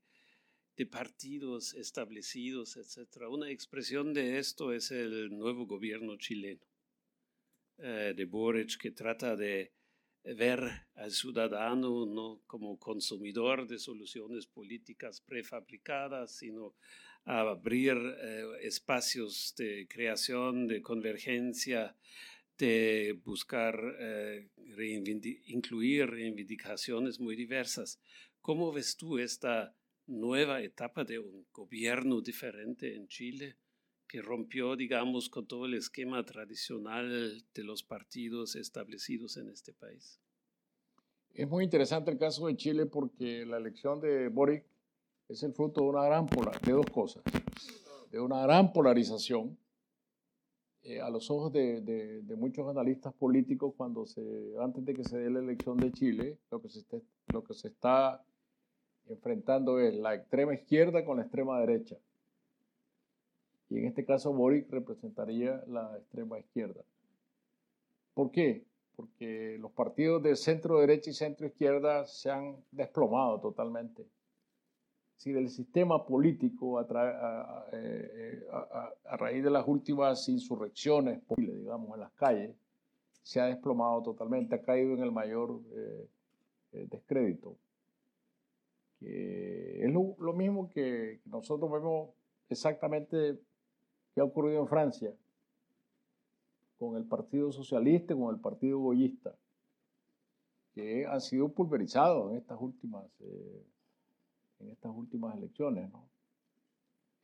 partidos establecidos, etc. Una expresión de esto es el nuevo gobierno chileno eh, de Boric, que trata de ver al ciudadano no como consumidor de soluciones políticas prefabricadas, sino abrir eh, espacios de creación, de convergencia, de buscar eh, incluir reivindicaciones muy diversas. ¿Cómo ves tú esta nueva etapa de un gobierno diferente en Chile que rompió, digamos, con todo el esquema tradicional de los partidos establecidos en este país? Es muy interesante el caso de Chile porque la elección de Boric es el fruto de una gran de dos cosas, de una gran polarización eh, a los ojos de, muchos analistas políticos cuando se, antes de que se dé la elección de Chile, lo que se, lo que se está enfrentando es la extrema izquierda con la extrema derecha. Y en este caso Boric representaría la extrema izquierda. ¿Por qué? Porque los partidos de centro derecha y centro izquierda se han desplomado totalmente si del sistema político a, eh, a, raíz de las últimas insurrecciones, digamos, en las calles, se ha desplomado totalmente, ha caído en el mayor eh, eh, descrédito. es lo, mismo que nosotros vemos exactamente que ha ocurrido en Francia con el Partido Socialista y con el Partido Goyista, que han sido pulverizados en estas últimas en estas últimas elecciones. ¿no?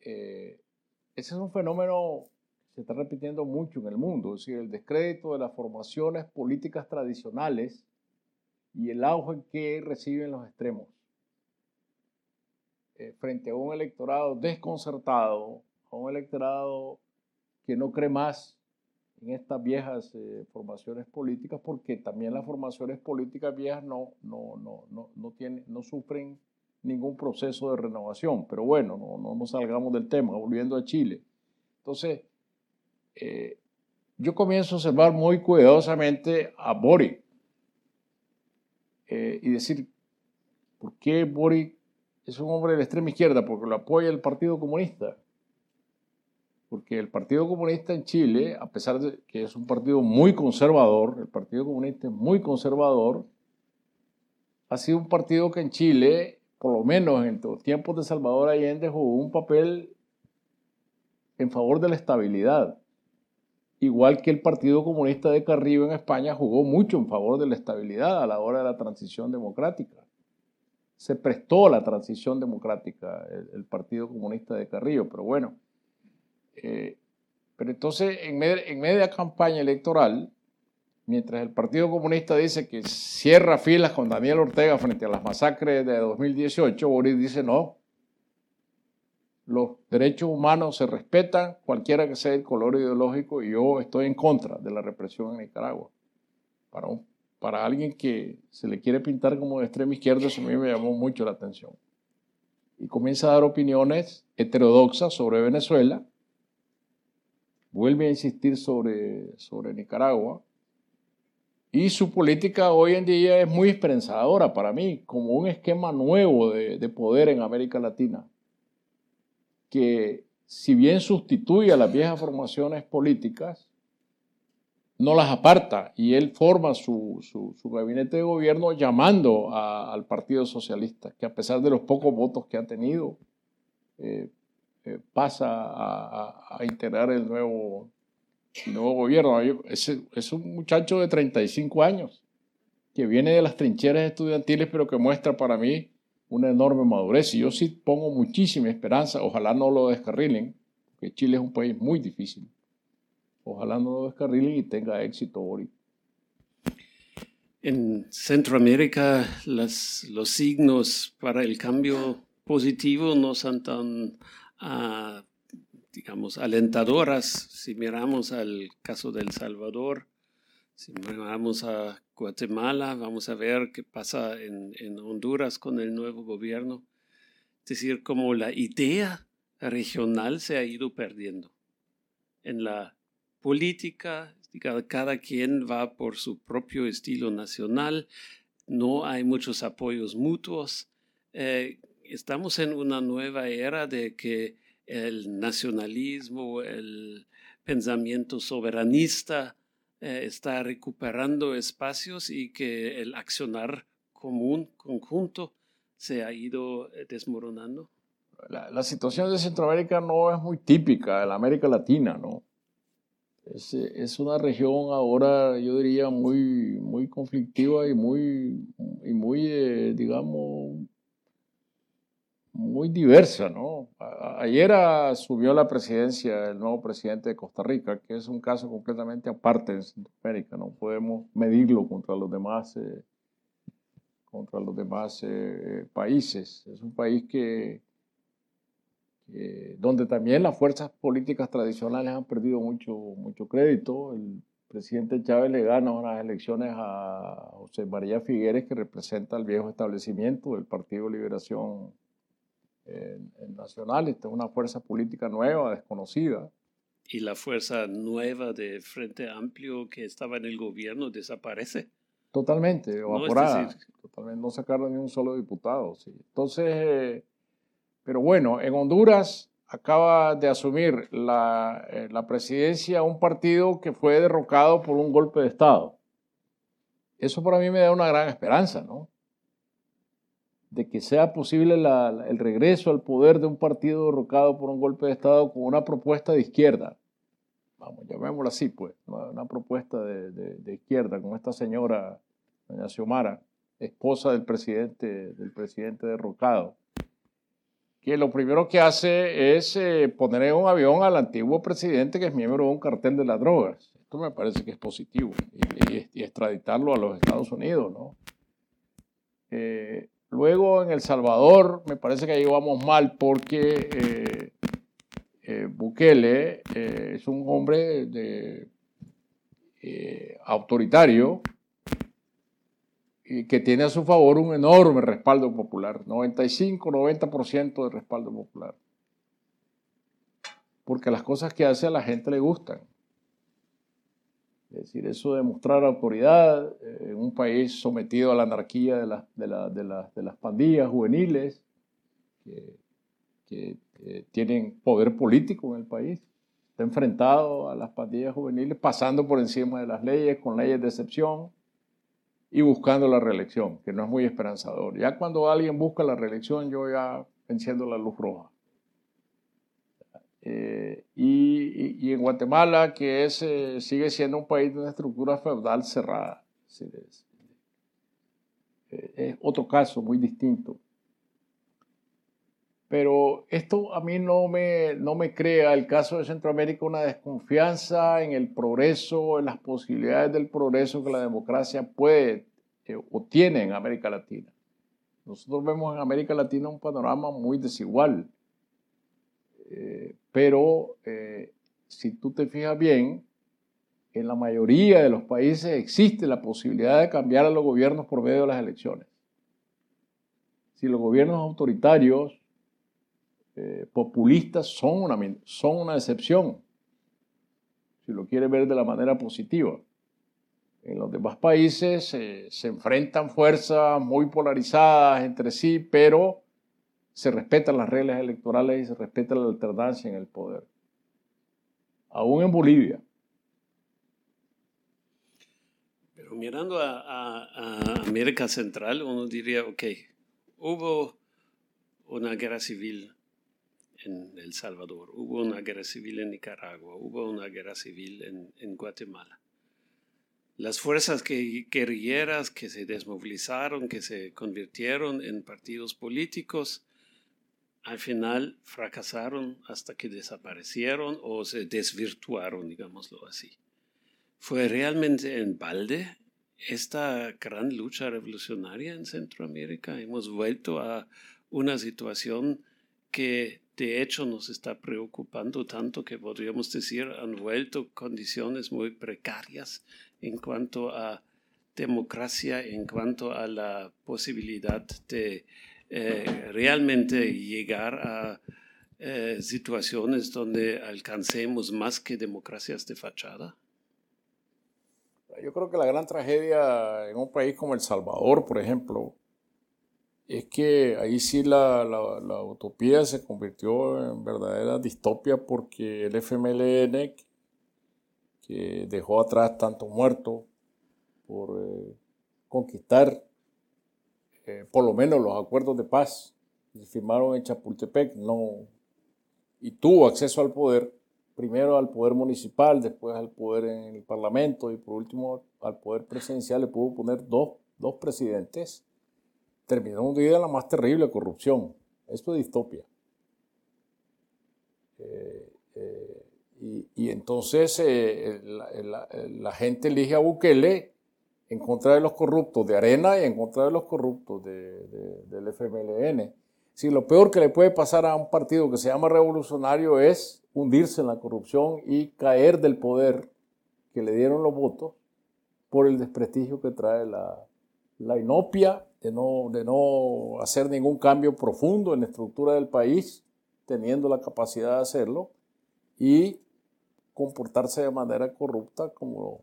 Eh, ese es un fenómeno que se está repitiendo mucho en el mundo, es decir, el descrédito de las formaciones políticas tradicionales y el auge que reciben los extremos. Eh, frente a un electorado desconcertado, a un electorado que no cree más en estas viejas eh, formaciones políticas, porque también las formaciones políticas viejas no, no, no, no, no, tienen, no sufren ningún proceso de renovación. Pero bueno, no, no salgamos del tema, volviendo a Chile. Entonces, eh, yo comienzo a observar muy cuidadosamente a Boric eh, y decir, ¿por qué Boric es un hombre de la extrema izquierda? Porque lo apoya el Partido Comunista porque el Partido Comunista en Chile, a pesar de que es un partido muy conservador, el Partido Comunista es muy conservador, ha sido un partido que en Chile, por lo menos en los tiempos de Salvador Allende, jugó un papel en favor de la estabilidad. Igual que el Partido Comunista de Carrillo en España jugó mucho en favor de la estabilidad a la hora de la transición democrática. Se prestó a la transición democrática el, Partido Comunista de Carrillo, pero bueno, eh, pero entonces, en, en media campaña electoral, mientras el Partido Comunista dice que cierra filas con Daniel Ortega frente a las masacres de 2018, Boris dice no. Los derechos humanos se respetan, cualquiera que sea el color ideológico, y yo estoy en contra de la represión en Nicaragua. Para, para alguien que se le quiere pintar como de extrema izquierda, eso a mí me llamó mucho la atención. Y comienza a dar opiniones heterodoxas sobre Venezuela, vuelve a insistir sobre, sobre Nicaragua. Y su política hoy en día es muy esperanzadora para mí, como un esquema nuevo de, de poder en América Latina, que si bien sustituye a las viejas formaciones políticas, no las aparta y él forma su, su, gabinete de gobierno llamando a, al Partido Socialista, que a pesar de los pocos votos que ha tenido, eh, eh, pasa a, integrar el nuevo, nuevo gobierno. Es, es un muchacho de 35 años que viene de las trincheras estudiantiles, pero que muestra para mí una enorme madurez. Y yo sí pongo muchísima esperanza, ojalá no lo descarrilen, porque Chile es un país muy difícil. Ojalá no lo descarrilen y tenga éxito ahorita. En Centroamérica los signos para el cambio positivo no son tan digamos, alentadoras. Si miramos al caso de El Salvador, si miramos a Guatemala, vamos a ver qué pasa en, en Honduras con el nuevo gobierno. Es decir, como la idea regional se ha ido perdiendo. En la política, cada quien va por su propio estilo nacional, no hay muchos apoyos mutuos. Eh, estamos en una nueva era de que el nacionalismo, el pensamiento soberanista eh, está recuperando espacios y que el accionar común, conjunto, se ha ido eh, desmoronando. La, situación de Centroamérica no es muy típica de la América Latina, ¿no? Es, es, una región ahora, yo diría, muy, muy conflictiva y muy, y muy eh, digamos, muy diversa, ¿no? Ayer asumió la presidencia el nuevo presidente de Costa Rica, que es un caso completamente aparte de Centroamérica, no podemos medirlo contra los demás, eh, contra los demás eh, países. Es un país que, donde también las fuerzas políticas tradicionales han perdido mucho, mucho crédito. El presidente Chávez le gana unas elecciones a José María Figueres, que representa el viejo establecimiento del Partido Liberación en, nacional, esta es una fuerza política nueva, desconocida. ¿Y la fuerza nueva de Frente Amplio que estaba en el gobierno desaparece? Totalmente, evaporada. No, totalmente, no sacaron ni un solo diputado. Sí. Entonces, eh, pero bueno, en Honduras acaba de asumir la, eh, la presidencia un partido que fue derrocado por un golpe de Estado. Eso para mí me da una gran esperanza, ¿no? De que sea posible el regreso al poder de un partido derrocado por un golpe de Estado con una propuesta de izquierda. Vamos, llamémoslo así, pues, una, propuesta de, izquierda con esta señora, doña Xiomara, esposa del presidente, del presidente derrocado, que lo primero que hace es eh, poner en un avión al antiguo presidente que es miembro de un cartel de las drogas. Esto me parece que es positivo y, y extraditarlo a los Estados Unidos, ¿no? Eh, Luego en El Salvador me parece que ahí vamos mal porque eh, eh, Bukele eh, es un hombre de, autoritario y que tiene a su favor un enorme respaldo popular, 95-90% de respaldo popular. Porque las cosas que hace a la gente le gustan. Es decir, eso de mostrar autoridad en un país sometido a la anarquía de, de las pandillas juveniles, que que eh, tienen poder político en el país. Está enfrentado a las pandillas juveniles, pasando por encima de las leyes, con leyes de excepción y buscando la reelección, que no es muy esperanzador. Ya cuando alguien busca la reelección, yo ya enciendo la luz roja. Eh, y, en Guatemala, que es, eh, sigue siendo un país de una estructura feudal cerrada. es otro caso muy distinto. Pero esto a mí no me, no me crea, el caso de Centroamérica, una desconfianza en el progreso, en las posibilidades del progreso que la democracia puede eh, o tiene en América Latina. Nosotros vemos en América Latina un panorama muy desigual. Eh, pero eh, si tú te fijas bien, en la mayoría de los países existe la posibilidad de cambiar a los gobiernos por medio de las elecciones. Si los gobiernos autoritarios eh, populistas son una, son una excepción, si lo quiere ver de la manera positiva. En los demás países eh, se enfrentan fuerzas muy polarizadas entre sí, pero se respetan las reglas electorales y se respeta la alternancia en el poder. Aún en Bolivia. Pero mirando a, América Central, uno diría, ok, hubo una guerra civil en El Salvador, hubo una guerra civil en Nicaragua, hubo una guerra civil en, Guatemala. Las fuerzas guerrilleras que se desmovilizaron, que se convirtieron en partidos políticos, al final fracasaron hasta que desaparecieron o se desvirtuaron, digámoslo así. ¿Fue realmente en balde esta gran lucha revolucionaria en Centroamérica? Hemos vuelto a una situación que de hecho nos está preocupando tanto que podríamos decir han vuelto condiciones muy precarias en cuanto a democracia, en cuanto a la posibilidad de eh, realmente llegar a eh, situaciones donde alcancemos más que democracias de fachada? Yo creo que la gran tragedia en un país como El Salvador, por ejemplo, es que ahí sí la, utopía se convirtió en verdadera distopia porque el FMLN, que dejó atrás tantos muertos por eh, conquistar eh, por lo menos los acuerdos de paz que se firmaron en Chapultepec, no, y tuvo acceso al poder, primero al poder municipal, después al poder en el Parlamento y por último al poder presidencial, le pudo poner dos, dos presidentes terminó hundida la más terrible corrupción. Esto es distopia. Eh, eh, y, entonces eh, la, gente elige a Bukele en contra de los corruptos de Arena y en contra de los corruptos del FMLN. Si lo peor que le puede pasar a un partido que se llama revolucionario es hundirse en la corrupción y caer del poder que le dieron los votos por el desprestigio que trae la, la inopia de no, de no hacer ningún cambio profundo en la estructura del país, teniendo la capacidad de hacerlo, y comportarse de manera corrupta como,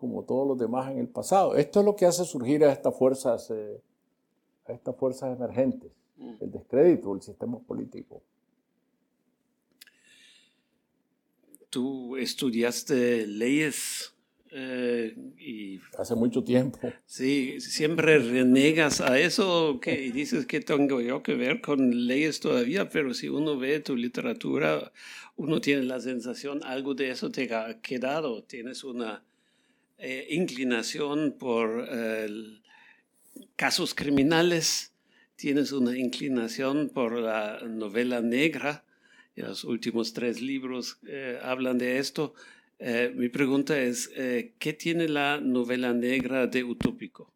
como todos los demás en el pasado. Esto es lo que hace surgir a estas fuerzas, eh, a estas fuerzas emergentes, mm. el descrédito del sistema político. Tú estudiaste leyes eh, y, Hace mucho tiempo. Sí, siempre renegas a eso que, y dices que tengo yo que ver con leyes todavía, pero si uno ve tu literatura, uno tiene la sensación, algo de eso te ha quedado, tienes una eh, inclinación por casos criminales, tienes una inclinación por la novela negra, y los últimos tres libros eh, hablan de esto. Eh, mi pregunta es, eh, ¿qué tiene la novela negra de utópico?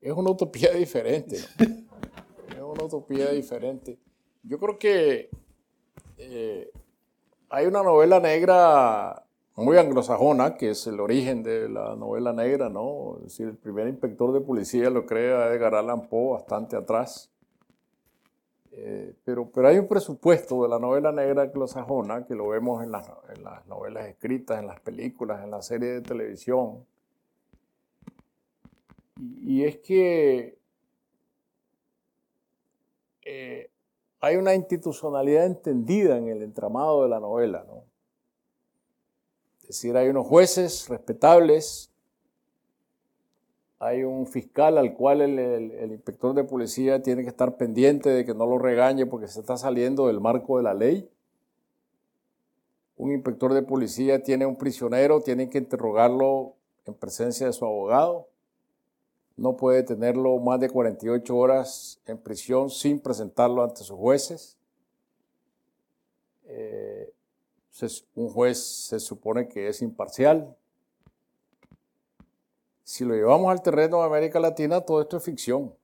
Es una utopía diferente. es una utopía diferente. Yo creo que eh, hay una novela negra muy anglosajona, que es el origen de la novela negra, ¿no? Es el primer inspector de policía lo crea Edgar Allan Poe bastante atrás. Eh, pero, pero hay un presupuesto de la novela negra anglosajona que lo vemos en las, novelas escritas, en las películas, en las series de televisión. Y, y es que eh, hay una institucionalidad entendida en el entramado de la novela, ¿no? Decir, hay unos jueces respetables, hay un fiscal al cual el, inspector de policía tiene que estar pendiente de que no lo regañe porque se está saliendo del marco de la ley. Un inspector de policía tiene un prisionero, tiene que interrogarlo en presencia de su abogado no puede tenerlo más de 48 horas en prisión sin presentarlo ante sus jueces. Eh, un juez se supone que es imparcial. Si lo llevamos al terreno de América Latina, todo esto es ficción.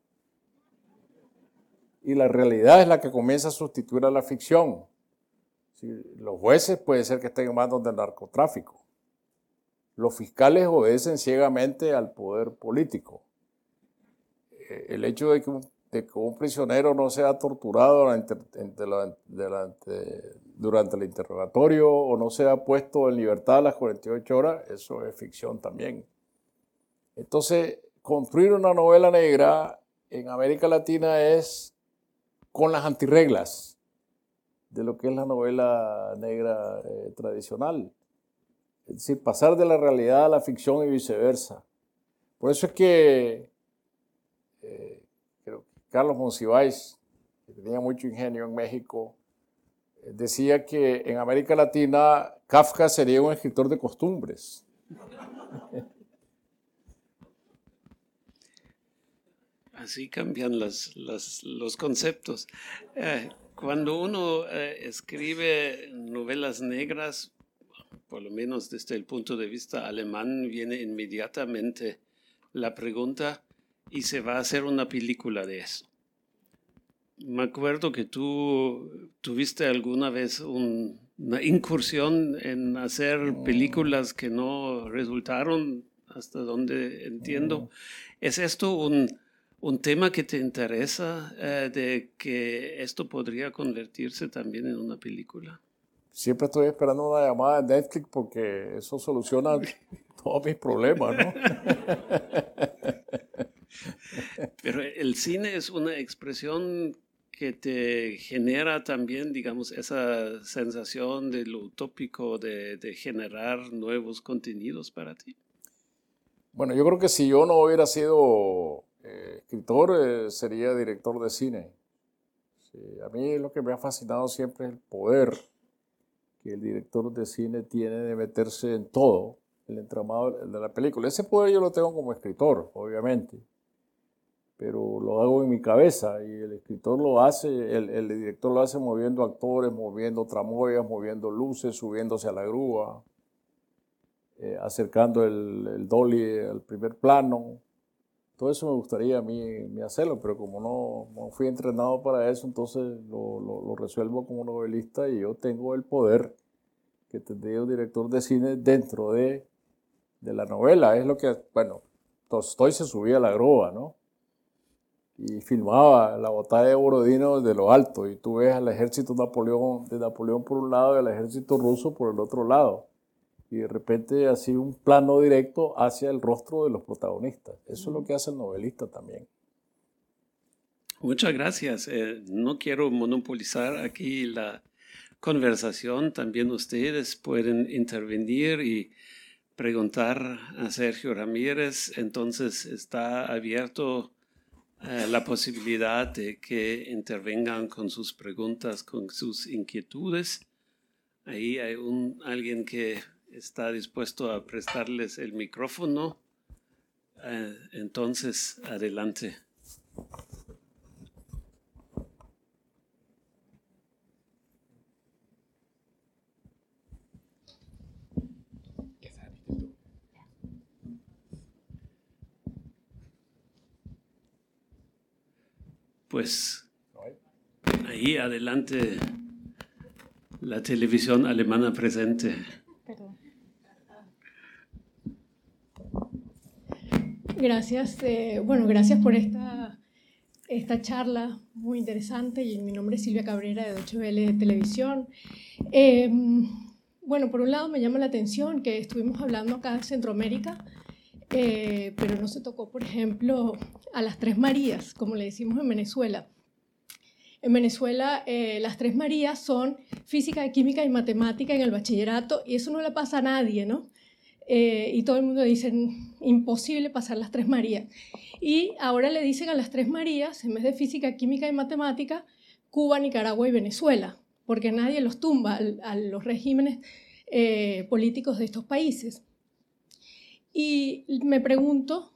Y la realidad es la que comienza a sustituir a la ficción. los jueces puede ser que estén en manos del narcotráfico. Los fiscales obedecen ciegamente al poder político. Eh, el hecho de que, un, prisionero no sea torturado durante, el interrogatorio o no sea puesto en libertad a las 48 horas, eso es ficción también. Entonces, construir una novela negra en América Latina es con las antirreglas de lo que es la novela negra eh, tradicional. Es decir, pasar de la realidad a la ficción y viceversa. Por eso es que Carlos Monsiváis, que tenía mucho ingenio en México, eh, decía que en América Latina Kafka sería un escritor de costumbres. <laughs> Así cambian los conceptos. Eh, cuando uno escribe novelas negras, por lo menos desde el punto de vista alemán, viene inmediatamente la pregunta, y se va a hacer una película de eso. Me acuerdo que tú tuviste alguna vez una incursión en hacer películas que no resultaron, hasta donde entiendo. ¿Es esto un, un tema que te interesa eh, de que esto podría convertirse también en una película? Siempre estoy esperando una llamada de Netflix porque eso soluciona <laughs> todos mis problemas, ¿no? <laughs> Pero el cine es una expresión que te genera también, digamos, esa sensación de lo utópico de, generar nuevos contenidos para ti. Bueno, yo creo que si yo no hubiera sido eh, escritor, eh, sería director de cine. a mí lo que me ha fascinado siempre es el poder que el director de cine tiene de meterse en todo el entramado de la película. Ese poder yo lo tengo como escritor, obviamente pero lo hago en mi cabeza y el escritor lo hace, el, director lo hace moviendo actores, moviendo tramoyas, moviendo luces, subiéndose a la grúa, eh, acercando el, dolly al primer plano. Todo eso me gustaría a mí, hacerlo, pero como no, fui entrenado para eso, entonces lo, resuelvo como novelista y yo tengo el poder que tendría un director de cine dentro de, de la novela. Es lo que, bueno, Tolstoy se subía a la grúa, ¿no? Y filmaba la batalla de Borodino desde lo alto y tú ves al ejército Napoleón, de Napoleón por un lado y al ejército ruso por el otro lado. Y de repente así un plano directo hacia el rostro de los protagonistas. Eso es lo que hace el novelista también. Muchas gracias. Eh, no quiero monopolizar aquí la conversación. También ustedes pueden intervenir y preguntar a Sergio Ramírez. Entonces está abierto eh, la posibilidad de que intervengan con sus preguntas, con sus inquietudes. Ahí hay un, alguien que está dispuesto a prestarles el micrófono. Eh, entonces, adelante. Pues ahí adelante La televisión alemana presente. Gracias. Eh, bueno, gracias por esta, esta charla muy interesante. Y mi nombre es Silvia Cabrera de Deutsche Welle Televisión. Em, bueno, por un lado me llama la atención que estuvimos hablando acá en Centroamérica, eh, pero no se tocó, por ejemplo, a las Tres Marías, como le decimos en Venezuela. En Venezuela, eh, las Tres Marías son física, química y matemática en el bachillerato, y eso no le pasa a nadie, ¿no? Eh, y todo el mundo dice, imposible pasar las tres Marías. Y ahora le dicen a las tres Marías, en vez de física, química y matemática, Cuba, Nicaragua y Venezuela, porque nadie los tumba a, los regímenes eh, políticos de estos países. Y me pregunto,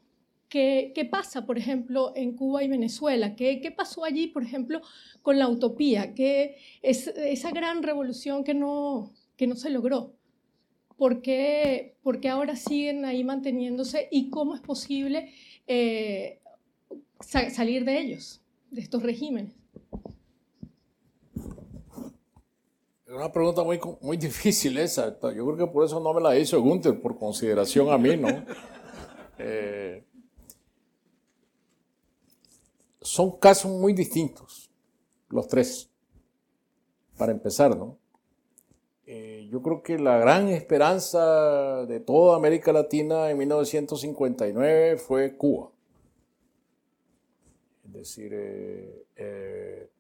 ¿qué, ¿qué, pasa, por ejemplo, en Cuba y Venezuela? ¿Qué, qué pasó allí, por ejemplo, con la utopía? ¿Qué es esa gran revolución que no, que no se logró? ¿Por qué, ahora siguen ahí manteniéndose y cómo es posible eh, salir de ellos, de estos regímenes? Es una pregunta muy, muy difícil esa. Yo creo que por eso no me la hizo Gunther, por consideración a mí, ¿no? <laughs> Eh, son casos muy distintos, los tres, para empezar, ¿no? Eh, yo creo que la gran esperanza de toda América Latina en 1959 fue Cuba. Es decir, eh,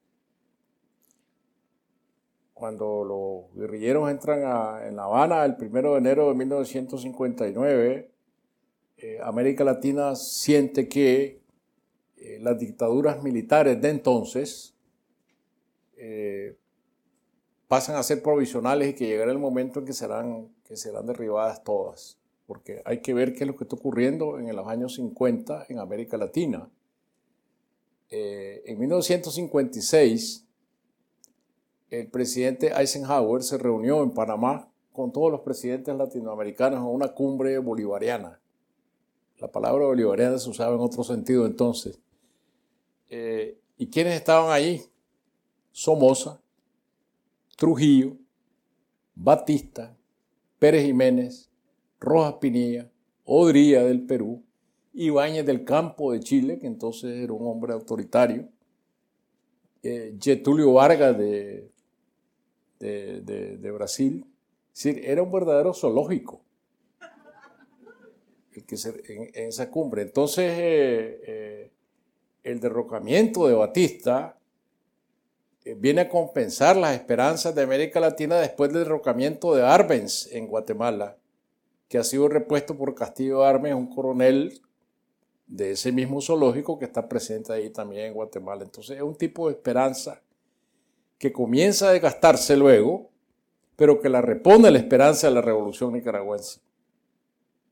cuando los guerrilleros entran en La Habana el 1 de enero de 1959, América Latina siente que las dictaduras militares de entonces pasan a ser provisionales y que llegará el momento en que serán, que serán derribadas todas. Porque hay que ver qué es lo que está ocurriendo en los años 50 en América Latina. Eh, en 1956, el presidente Eisenhower se reunió en Panamá con todos los presidentes latinoamericanos en una cumbre bolivariana. La palabra bolivariana se usaba en otro sentido entonces. Eh, ¿Y quiénes estaban allí? Somoza, Trujillo, Batista, Pérez Jiménez, Rojas Pinilla, Odría del Perú, Ibáñez del Campo de Chile, que entonces era un hombre autoritario, eh, Getulio Vargas de, de, Brasil. Es decir, era un verdadero zoológico el que en, esa cumbre. Entonces, eh, eh, el derrocamiento de Batista eh, viene a compensar las esperanzas de América Latina después del derrocamiento de Arbenz en Guatemala, que ha sido repuesto por Castillo Arbenz, un coronel de ese mismo zoológico que está presente ahí también en Guatemala. Entonces es un tipo de esperanza que comienza a desgastarse luego, pero que la repone la esperanza de la revolución nicaragüense.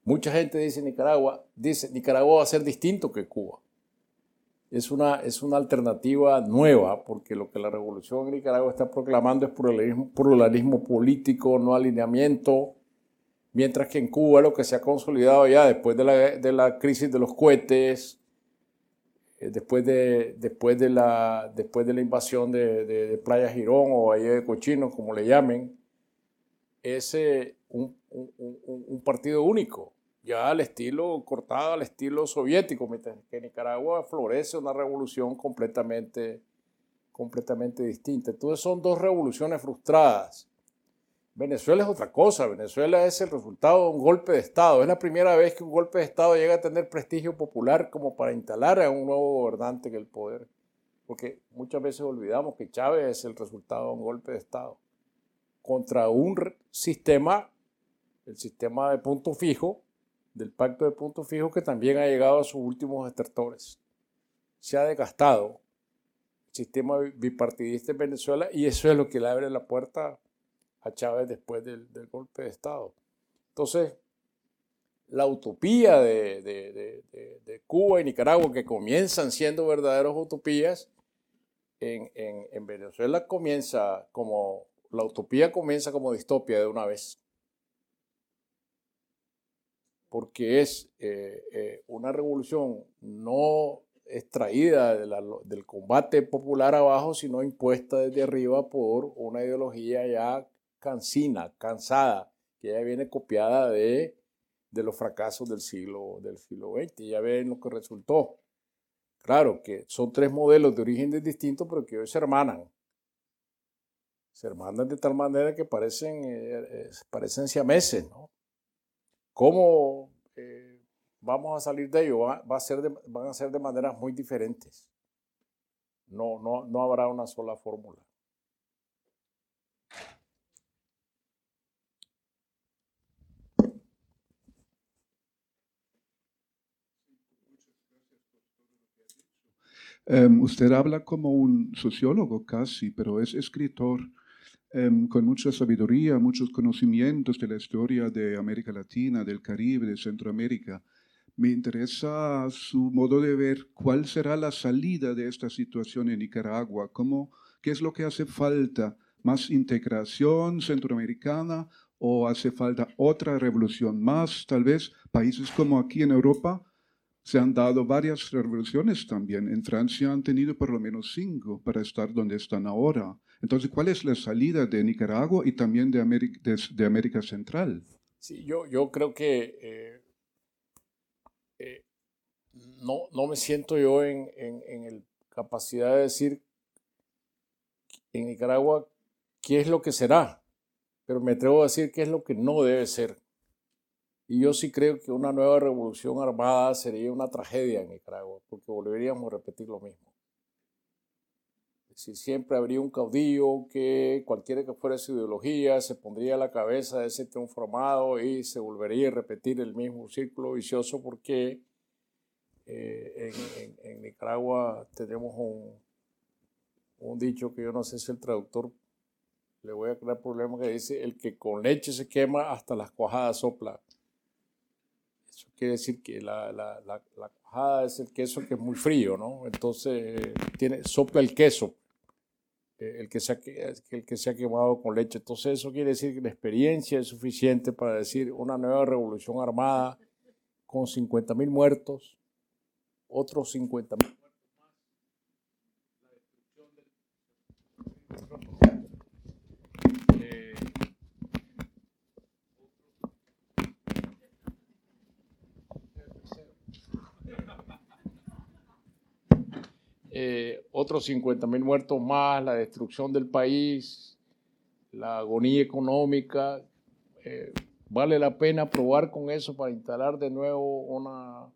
Mucha gente dice Nicaragua, dice Nicaragua va a ser distinto que Cuba es una, es una alternativa nueva, porque lo que la revolución en Nicaragua está proclamando es pluralismo, político, no alineamiento, mientras que en Cuba lo que se ha consolidado ya después de la, de la crisis de los cohetes, después, de, después, de la, después de la invasión de, Playa Girón o Valle de Cochino, como le llamen, es eh, un partido único ya al estilo cortado, al estilo soviético, mientras que en Nicaragua florece una revolución completamente, completamente distinta. Entonces son dos revoluciones frustradas. Venezuela es otra cosa, Venezuela es el resultado de un golpe de Estado. Es la primera vez que un golpe de Estado llega a tener prestigio popular como para instalar a un nuevo gobernante en el poder. Porque muchas veces olvidamos que Chávez es el resultado de un golpe de Estado contra un sistema, el sistema de punto fijo, del pacto de punto fijo que también ha llegado a sus últimos estertores. Se ha desgastado el sistema bipartidista en Venezuela y eso es lo que le abre la puerta a Chávez después del, golpe de Estado. Entonces, la utopía de, Cuba y Nicaragua, que comienzan siendo verdaderas utopías, en, en Venezuela comienza como, la utopía comienza como distopia de una vez porque es eh, eh, una revolución no extraída del combate popular abajo, sino impuesta desde arriba por una ideología ya cansina, cansada, que ya viene copiada de, de los fracasos del siglo, del siglo XX. Ya ven lo que resultó. Claro que son tres modelos de origen distintos, pero que hoy se hermanan. Se hermanan de tal manera que parecen, eh, eh, parecen siameses. ¿Cómo eh, vamos a salir de ello? Va, a ser van a ser de maneras muy diferentes. No, no, no habrá una sola fórmula. Em, usted habla como un sociólogo casi, pero es escritor em, con mucha sabiduría, muchos conocimientos de la historia de América Latina, del Caribe, de Centroamérica. Me interesa su modo de ver cuál será la salida de esta situación en Nicaragua, cómo, qué es lo que hace falta, más integración centroamericana o hace falta otra revolución más, tal vez países como aquí en Europa se han dado varias revoluciones también. En Francia han tenido por lo menos cinco para estar donde están ahora. Entonces, ¿cuál es la salida de Nicaragua y también de América, Central? Sí, yo, yo creo que eh, eh, no, no, me siento yo en, en, en la capacidad de decir en Nicaragua qué es lo que será, pero me atrevo a decir qué es lo que no debe ser. Y yo sí creo que una nueva revolución armada sería una tragedia en Nicaragua, porque volveríamos a repetir lo mismo. Es decir, siempre habría un caudillo que cualquiera que fuera su ideología se pondría a la cabeza de ese triunfo armado y se volvería a repetir el mismo círculo vicioso porque eh, en, Nicaragua tenemos un, un dicho que yo no sé si el traductor le voy a crear problema que dice el que con leche se quema hasta las cuajadas sopla. Eso quiere decir que la, la, la, cuajada es el queso que es muy frío, ¿no? Entonces tiene, sopla el queso, eh, el, que se ha, el que se ha quemado con leche. Entonces eso quiere decir que la experiencia es suficiente para decir una nueva revolución armada con 50 mil muertos, otros 50 mil muertos más, la destrucción del... Eh, otros 50 mil muertos más, la destrucción del país, la agonía económica. Eh, vale la pena probar con eso para instalar de nuevo una,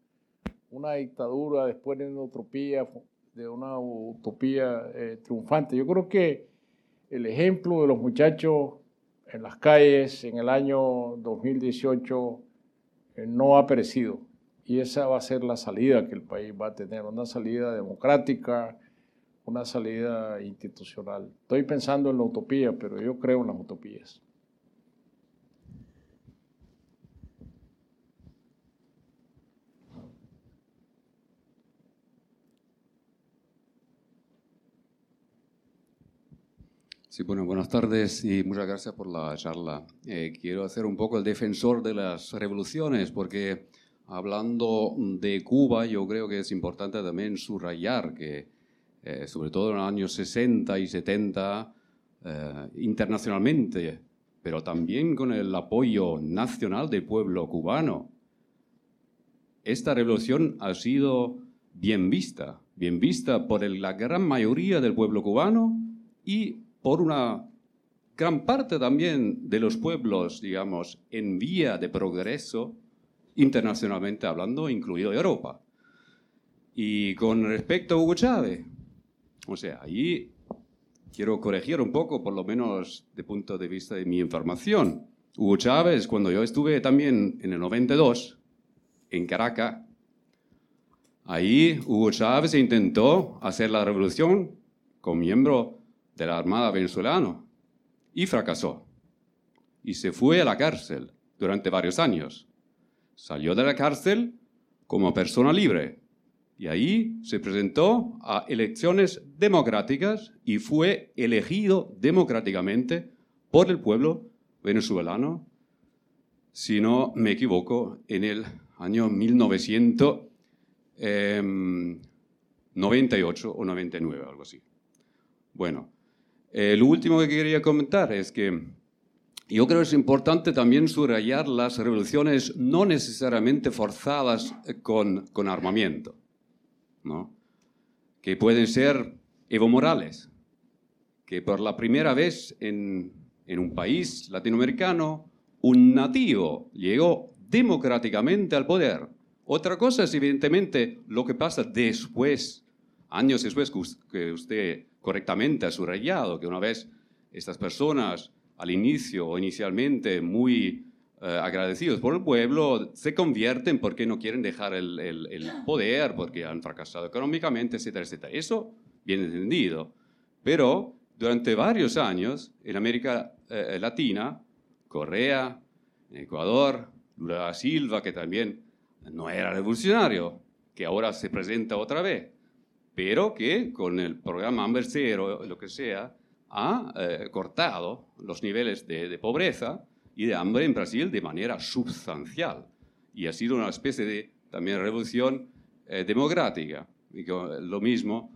una dictadura después de una utopía, de una utopía eh, triunfante. Yo creo que el ejemplo de los muchachos en las calles en el año 2018 no ha perecido. Y esa va a ser la salida que el país va a tener, una salida democrática, una salida institucional. Estoy pensando en la utopía, pero yo creo en las utopías. Sí, bueno, buenas tardes y muchas gracias por la charla. Eh, quiero hacer un poco el defensor de las revoluciones porque Hablando de Cuba, yo creo que es importante también subrayar que, eh, sobre todo en los años 60 y 70, eh, internacionalmente, pero también con el apoyo nacional del pueblo cubano, esta revolución ha sido bien vista, bien vista por la gran mayoría del pueblo cubano y por una gran parte también de los pueblos, digamos, en vía de progreso internacionalmente hablando, incluido Europa. Y con respecto a Hugo Chávez, o sea, ahí quiero corregir un poco, por lo menos de punto de vista de mi información. Hugo Chávez, cuando yo estuve también en el 92, en Caracas, ahí Hugo Chávez intentó hacer la revolución con miembro de la Armada venezolana y fracasó. Y se fue a la cárcel durante varios años. Salió de la cárcel como persona libre y ahí se presentó a elecciones democráticas y fue elegido democráticamente por el pueblo venezolano, si no me equivoco, en el año 1994. 98 o 99, algo así. Bueno, eh, lo último que quería comentar es que yo creo que es importante también subrayar las revoluciones no necesariamente forzadas con, con armamento, ¿no? que pueden ser Evo Morales, que por la primera vez en, en un país latinoamericano, un nativo llegó democráticamente al poder. Otra cosa es evidentemente lo que pasa después, años después que usted correctamente ha subrayado, que una vez estas personas al inicio o inicialmente muy eh, agradecidos por el pueblo, se convierten porque no quieren dejar el, el, poder, porque han fracasado económicamente, etcétera, etcétera. Eso bien entendido. Pero durante varios años en América eh, Latina, Correa, Ecuador, Lula Silva, que también no era revolucionario, que ahora se presenta otra vez, pero que con el programa Amber Cero, lo que sea, ha eh, cortado los niveles de, pobreza y de hambre en Brasil de manera sustancial. Y ha sido una especie de también revolución eh, democrática. Y lo mismo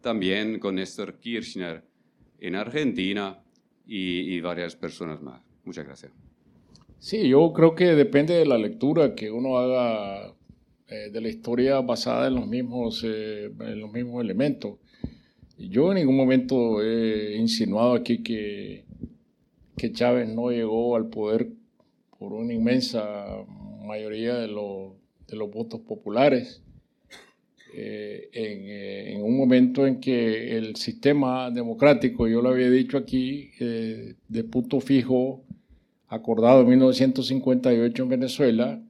también con Néstor Kirchner en Argentina y, y varias personas más. Muchas gracias. Sí, yo creo que depende de la lectura que uno haga eh, de la historia basada en los mismos, eh, en los mismos elementos. Yo en ningún momento he insinuado aquí que, que Chávez no llegó al poder por una inmensa mayoría de, los, de los votos populares. Eh, en, en, un momento en que el sistema democrático, yo lo había dicho aquí, de punto fijo, acordado en 1958 en Venezuela,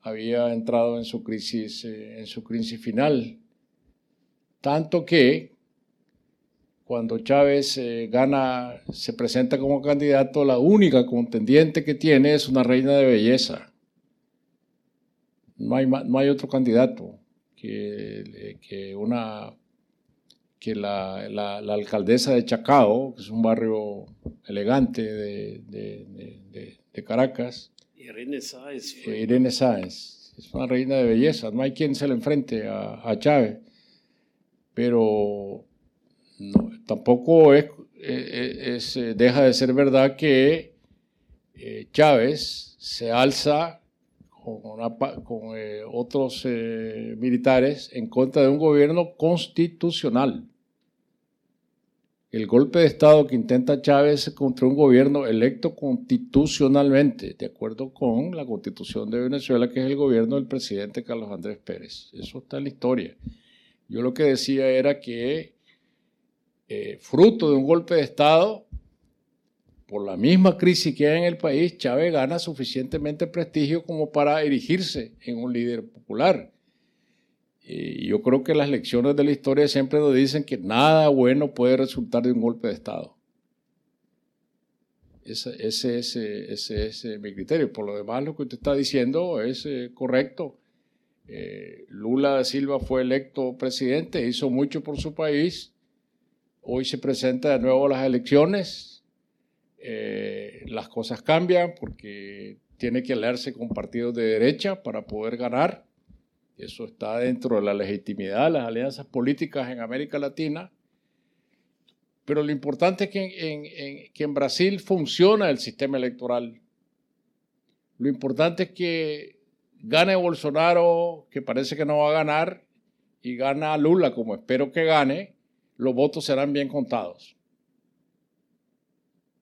había entrado en su crisis, eh, en su crisis final. Tanto que cuando Chávez eh, gana, se presenta como candidato, la única contendiente que tiene es una reina de belleza. No hay, no hay otro candidato que, que una que la, la, alcaldesa de Chacao, que es un barrio elegante de, de, de, Caracas, Irene Sáez, eh, Irene Sáez, es una reina de belleza, no hay quien se le enfrente a, a Chávez, pero no, tampoco es, es, deja de ser verdad que eh, Chávez se alza con, eh, otros militares en contra de un gobierno constitucional el golpe de Estado que intenta Chávez contra un gobierno electo constitucionalmente, de acuerdo con la constitución de Venezuela, que es el gobierno del presidente Carlos Andrés Pérez. Eso está en la historia. Yo lo que decía era que, eh, fruto de un golpe de Estado, por la misma crisis que hay en el país, Chávez gana suficientemente prestigio como para erigirse en un líder popular. Y yo creo que las lecciones de la historia siempre nos dicen que nada bueno puede resultar de un golpe de Estado. Ese, es mi criterio. Por lo demás, lo que usted está diciendo es eh, correcto. Eh, Lula da Silva fue electo presidente, hizo mucho por su país. Hoy se presenta de nuevo las elecciones. Eh, las cosas cambian porque tiene que aliarse con partidos de derecha para poder ganar. Eso está dentro de la legitimidad de las alianzas políticas en América Latina. Pero lo importante es que en, que en Brasil funciona el sistema electoral. Lo importante es que gane Bolsonaro, que parece que no va a ganar, y gana Lula, como espero que gane, los votos serán bien contados.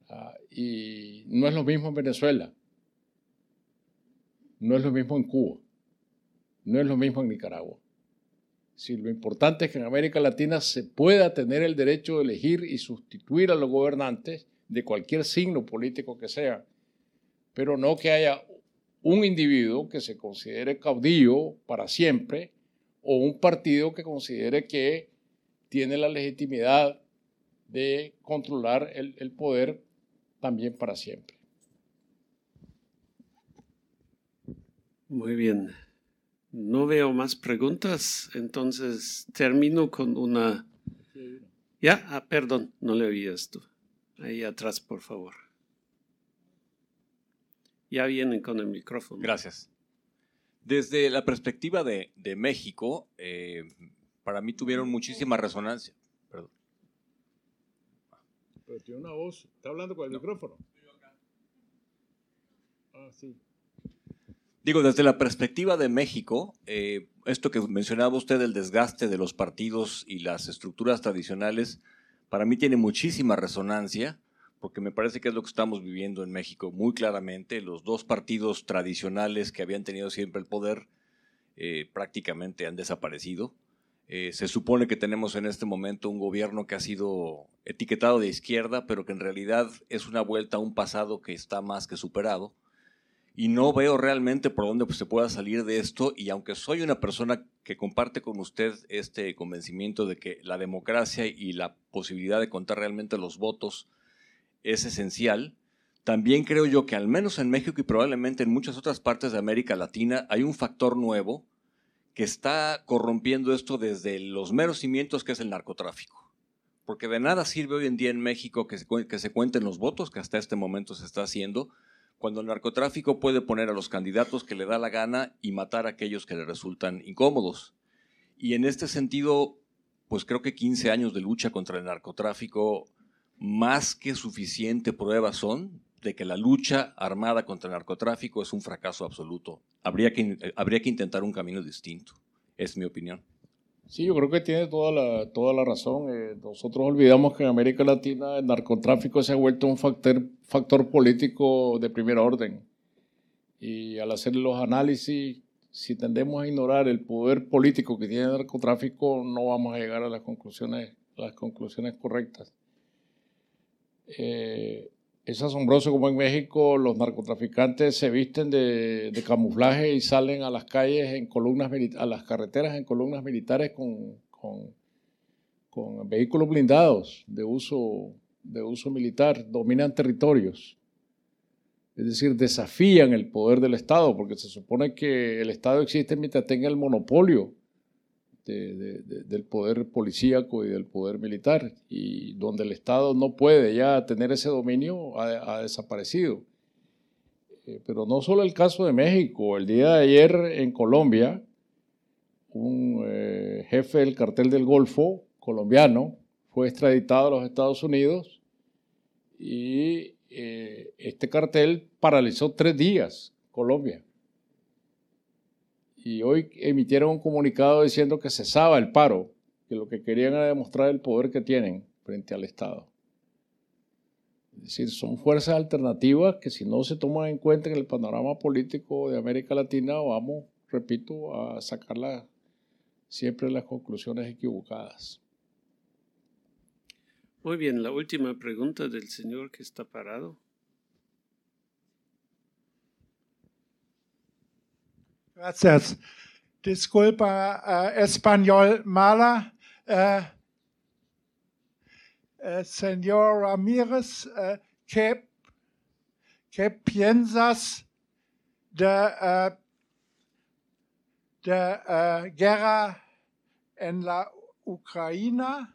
Ah, y no es lo mismo en Venezuela, no es lo mismo en Cuba. No es lo mismo en Nicaragua. Si lo importante es que en América Latina se pueda tener el derecho de elegir y sustituir a los gobernantes de cualquier signo político que sea, pero no que haya un individuo que se considere caudillo para siempre o un partido que considere que tiene la legitimidad de controlar el, el poder también para siempre. Muy bien. No veo más preguntas, entonces termino con una... Ya, ah, perdón, no le oí esto. Ahí atrás, por favor. Ya vienen con el micrófono. Gracias. Desde la perspectiva de, México, eh, para mí tuvieron muchísima resonancia. Perdón. Pero tiene una voz. ¿Está hablando con el micrófono? Ah, sí. Digo, desde la perspectiva de México, eh, esto que mencionaba usted, el desgaste de los partidos y las estructuras tradicionales, para mí tiene muchísima resonancia, porque me parece que es lo que estamos viviendo en México muy claramente. Los dos partidos tradicionales que habían tenido siempre el poder eh, prácticamente han desaparecido. Eh, se supone que tenemos en este momento un gobierno que ha sido etiquetado de izquierda, pero que en realidad es una vuelta a un pasado que está más que superado. Y no veo realmente por dónde pues, se pueda salir de esto. Y aunque soy una persona que comparte con usted este convencimiento de que la democracia y la posibilidad de contar realmente los votos es esencial, también creo yo que al menos en México y probablemente en muchas otras partes de América Latina hay un factor nuevo que está corrompiendo esto desde los meros cimientos que es el narcotráfico. Porque de nada sirve hoy en día en México que se, que se cuenten los votos, que hasta este momento se está haciendo, cuando el narcotráfico puede poner a los candidatos que le da la gana y matar a aquellos que le resultan incómodos. Y en este sentido, pues creo que 15 años de lucha contra el narcotráfico más que suficiente prueba son de que la lucha armada contra el narcotráfico es un fracaso absoluto. Habría que, habría que intentar un camino distinto, es mi opinión. Sí, yo creo que tiene toda la, toda la razón. Eh, nosotros olvidamos que en América Latina el narcotráfico se ha vuelto un factor, factor político de primer orden. Y al hacer los análisis, si tendemos a ignorar el poder político que tiene el narcotráfico, no vamos a llegar a las conclusiones, las conclusiones correctas. Eh, es asombroso como en México los narcotraficantes se visten de, camuflaje y salen a las calles en columnas a las carreteras en columnas militares con, con, vehículos blindados de uso, de uso militar, dominan territorios. Es decir, desafían el poder del Estado, porque se supone que el Estado existe mientras tenga el monopolio del poder policíaco y del poder militar, y donde el Estado no puede ya tener ese dominio, ha, desaparecido. Eh, pero no solo el caso de México, el día de ayer en Colombia, un eh, jefe del cartel del Golfo colombiano fue extraditado a los Estados Unidos y eh, este cartel paralizó tres días Colombia y hoy emitieron un comunicado diciendo que cesaba el paro, que lo que querían era demostrar el poder que tienen frente al Estado. Es decir, son fuerzas alternativas que si no se toman en cuenta en el panorama político de América Latina, vamos, repito, a sacar siempre las conclusiones equivocadas. Muy bien, la última pregunta del señor que está parado. Gracias. Disculpa, uh, español mala. Uh, uh, señor Ramírez, ¿qué, ¿qué, piensas de, de guerra en la Ucrania?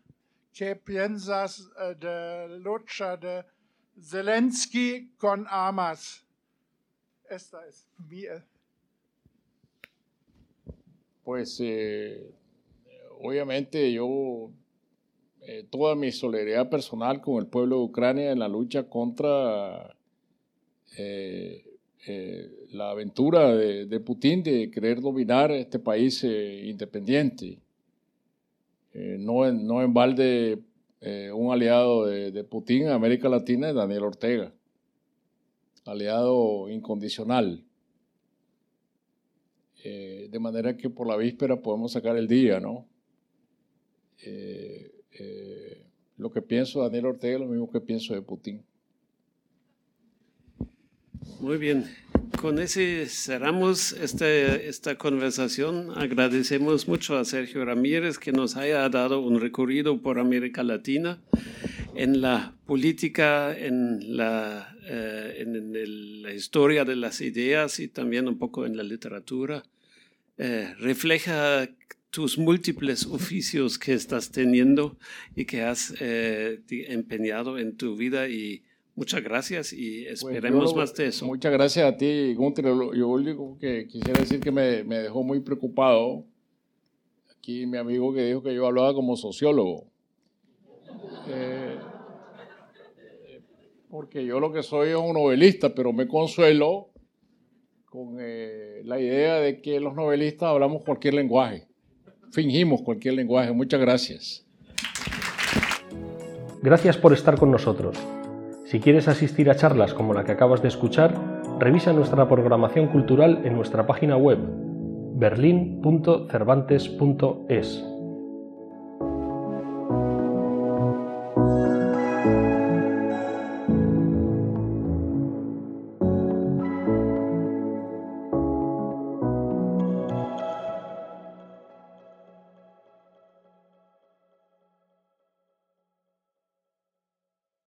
¿Qué piensas de lucha de Zelensky con armas? Esta es mi pues eh, obviamente yo, eh, toda mi solidaridad personal con el pueblo de Ucrania en la lucha contra eh, la aventura de, Putin de querer dominar este país independiente. no, en, no en balde un aliado de, Putin en América Latina es Daniel Ortega, aliado incondicional. De manera que por la víspera podemos sacar el día, ¿no? Eh, eh, lo que pienso de Daniel Ortega es lo mismo que pienso de Putin. Muy bien. Con ese cerramos este, esta conversación. Agradecemos mucho a Sergio Ramírez que nos haya dado un recorrido por América Latina en la política, en la, en la historia de las ideas y también un poco en la literatura. Eh, refleja tus múltiples oficios que estás teniendo y que has eh, empeñado en tu vida y muchas gracias y pues esperemos más de eso. Muchas gracias a ti, Gunther. Yo único que quisiera decir que me, me dejó muy preocupado aquí mi amigo que dijo que yo hablaba como sociólogo. Eh, porque yo lo que soy es un novelista, pero me consuelo con eh, la idea de que los novelistas hablamos cualquier lenguaje, fingimos cualquier lenguaje. Muchas gracias. Gracias por estar con nosotros. Si quieres asistir a charlas como la que acabas de escuchar, revisa nuestra programación cultural en nuestra página web berlin.cervantes.es.